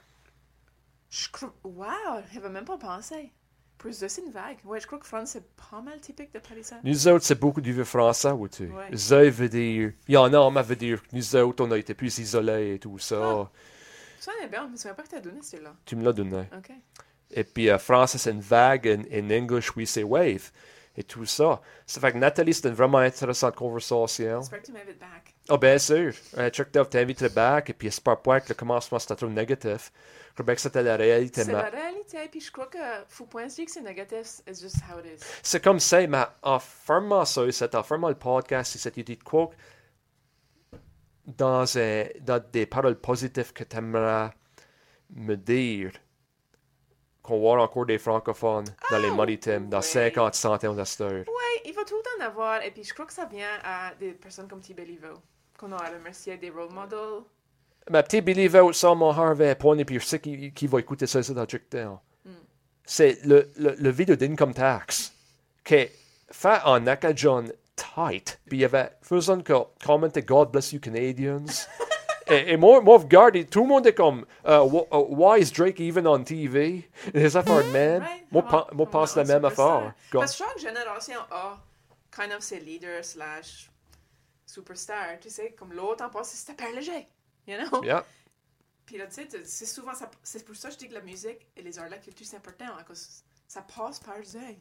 Je crois. Wow, j'avais même pas pensé. Pour eux, c'est une vague. Ouais, je crois que France, c'est pas mal typique de Parisien. Nous autres, c'est beaucoup du vieux français, ou tu Ouais. Ça veut dire. Il y en a, mais veut dire que nous autres, on a été plus isolés et tout ça. Ah. Ça est bien, je me souviens pas que t'as donné celui-là. Tu me l'as donné. Ok. Et puis, euh, français, c'est une vague. En en English, oui, c'est wave. Et tout ça. Ça fait que Nathalie, c'était une vraiment intéressante conversation. J'espère que tu m'invites back. Ah, bien sûr. Euh, Chuck Dove t'inviterait back. Et puis, j'espère pas que le commencement, c'était trop négatif. Je crois que c'était la réalité. C'est mais- la réalité, puis je crois que faut pas dire que c'est négatif, it's just how it is. C'est comme ça, mais en fermant ça, c'est en fermant le podcast, c'est dit de quoi dans, dans des paroles positives que tu aimerais me dire qu'on avoir encore des francophones dans les Ah, maritimes dans ouais. 50, 100 ans d'histoire. Ouais, il va tout le temps en avoir, et puis je crois que ça vient à des personnes comme T. Belliveau, qu'on a à remercier des role models. Ma petite Billy va sur mon Harvey point et puis je sais qu'il qu'il va écouter ça, ça dans Chicktown. C'est le, le, le vidéo d'income tax qui est fait en acadien tight. Puis il y avait faisant que commenter God bless you Canadians. [laughs] et, et moi, moi, regardez, tout le monde est comme uh, wh- Why is Drake even on TV? Les affaires de même. Moi, pen- moi, pense la un même affaire. Parce que chaque génération a kind of ses leaders slash superstars, tu sais, comme l'autre en passé, c'était Père Léger, you know? Yeah. Puis là, tu sais, c'est souvent, ça- c'est pour ça que je dis que la musique et les arts de la culture, c'est important, à cause ça passe par les.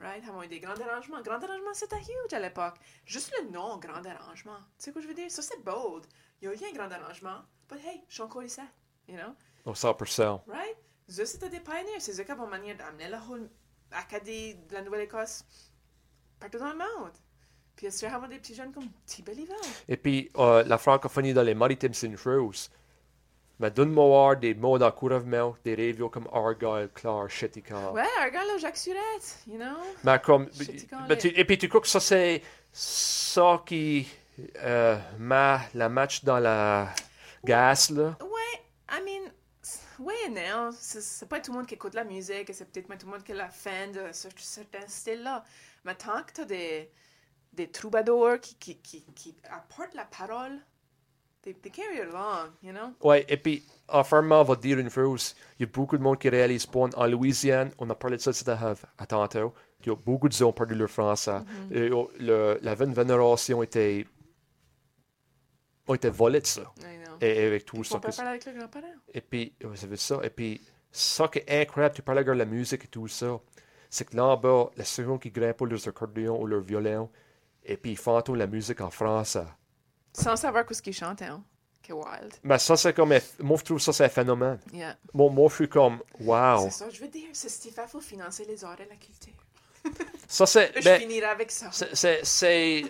Right? Avoir des grands dérangements. Grand dérangement, c'était huge à l'époque. Juste le nom, grand dérangement. Tu sais quoi je veux dire? Ça, c'est bold. Il y a eu un grand dérangement, but hey, je suis encore ici. You know? Au 100%. Right? Eux, c'était des pionniers. C'est eux qui ont manière d'amener la whole Acadie de la Nouvelle-Écosse partout dans le monde. Puis, est-ce avoir des petits jeunes comme T-Belliveau? Et puis, euh, la francophonie dans les maritimes, c'est une chose. Mais donne-moi voir des mots dans Couravemel, des radios comme Argyle, Clark, Shettika. Ouais, là, Jacques Surette, you know? Mais comme, mais tu- et puis tu crois que ça, c'est ça qui euh, met la match dans la gaz, là? Ouais, I mean, oui et non. C'est pas tout le monde qui écoute la musique c'est peut-être pas tout le monde qui est la fan de ce, certain style-là. Mais tant que t'as des, des troubadours qui, qui, qui, qui apportent la parole, they, they carry it along, you know? Ouais, et puis, en fermant, on va dire une chose. Il y a beaucoup de monde qui réalise pas. En Louisiane, on a parlé de ça à, à tantôt. Il y a beaucoup de gens qui ont perdu leur français. Et, oh, le- la jeune génération était, ont été volée de ça. Et, et avec tout ça. peut que- parler avec le grand-parent. Et puis, vous savez ça. Et puis, ça qui est incroyable, tu parlais de la musique et tout ça, c'est que là en bas, les secondes qui grimpent leurs accordéons ou leurs violons, et puis ils font tout la musique en français. Sans savoir qu'est-ce qu'ils chantent, hein? Que wild. Mais ça, c'est comme. Moi, je trouve ça, c'est un phénomène. Yeah. Moi, moi je suis comme, wow. C'est ça, je veux dire. C'est ce qu'il faut financer les arts et la culture. [laughs] Ça, c'est. Je ben, finirai avec ça. c'est- c'est- c'est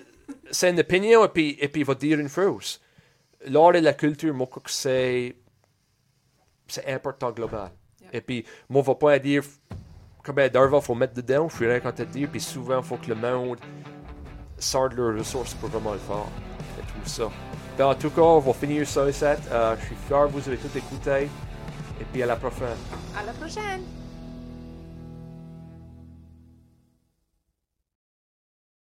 c'est une opinion, et puis, et puis il va dire une chose. L'art et la culture, moi, c'est. C'est important global. Yeah. Et puis, moi, je ne vais pas dire combien d'heures il faut mettre dedans, je suis rien quand te dire, puis souvent, il faut que le monde sorte leurs ressources pour vraiment le faire. Et ça. Ben, en tout cas, on va finir ça ici. Euh, je suis fier, vous avez tout écouté. Et puis, à la prochaine. À la prochaine!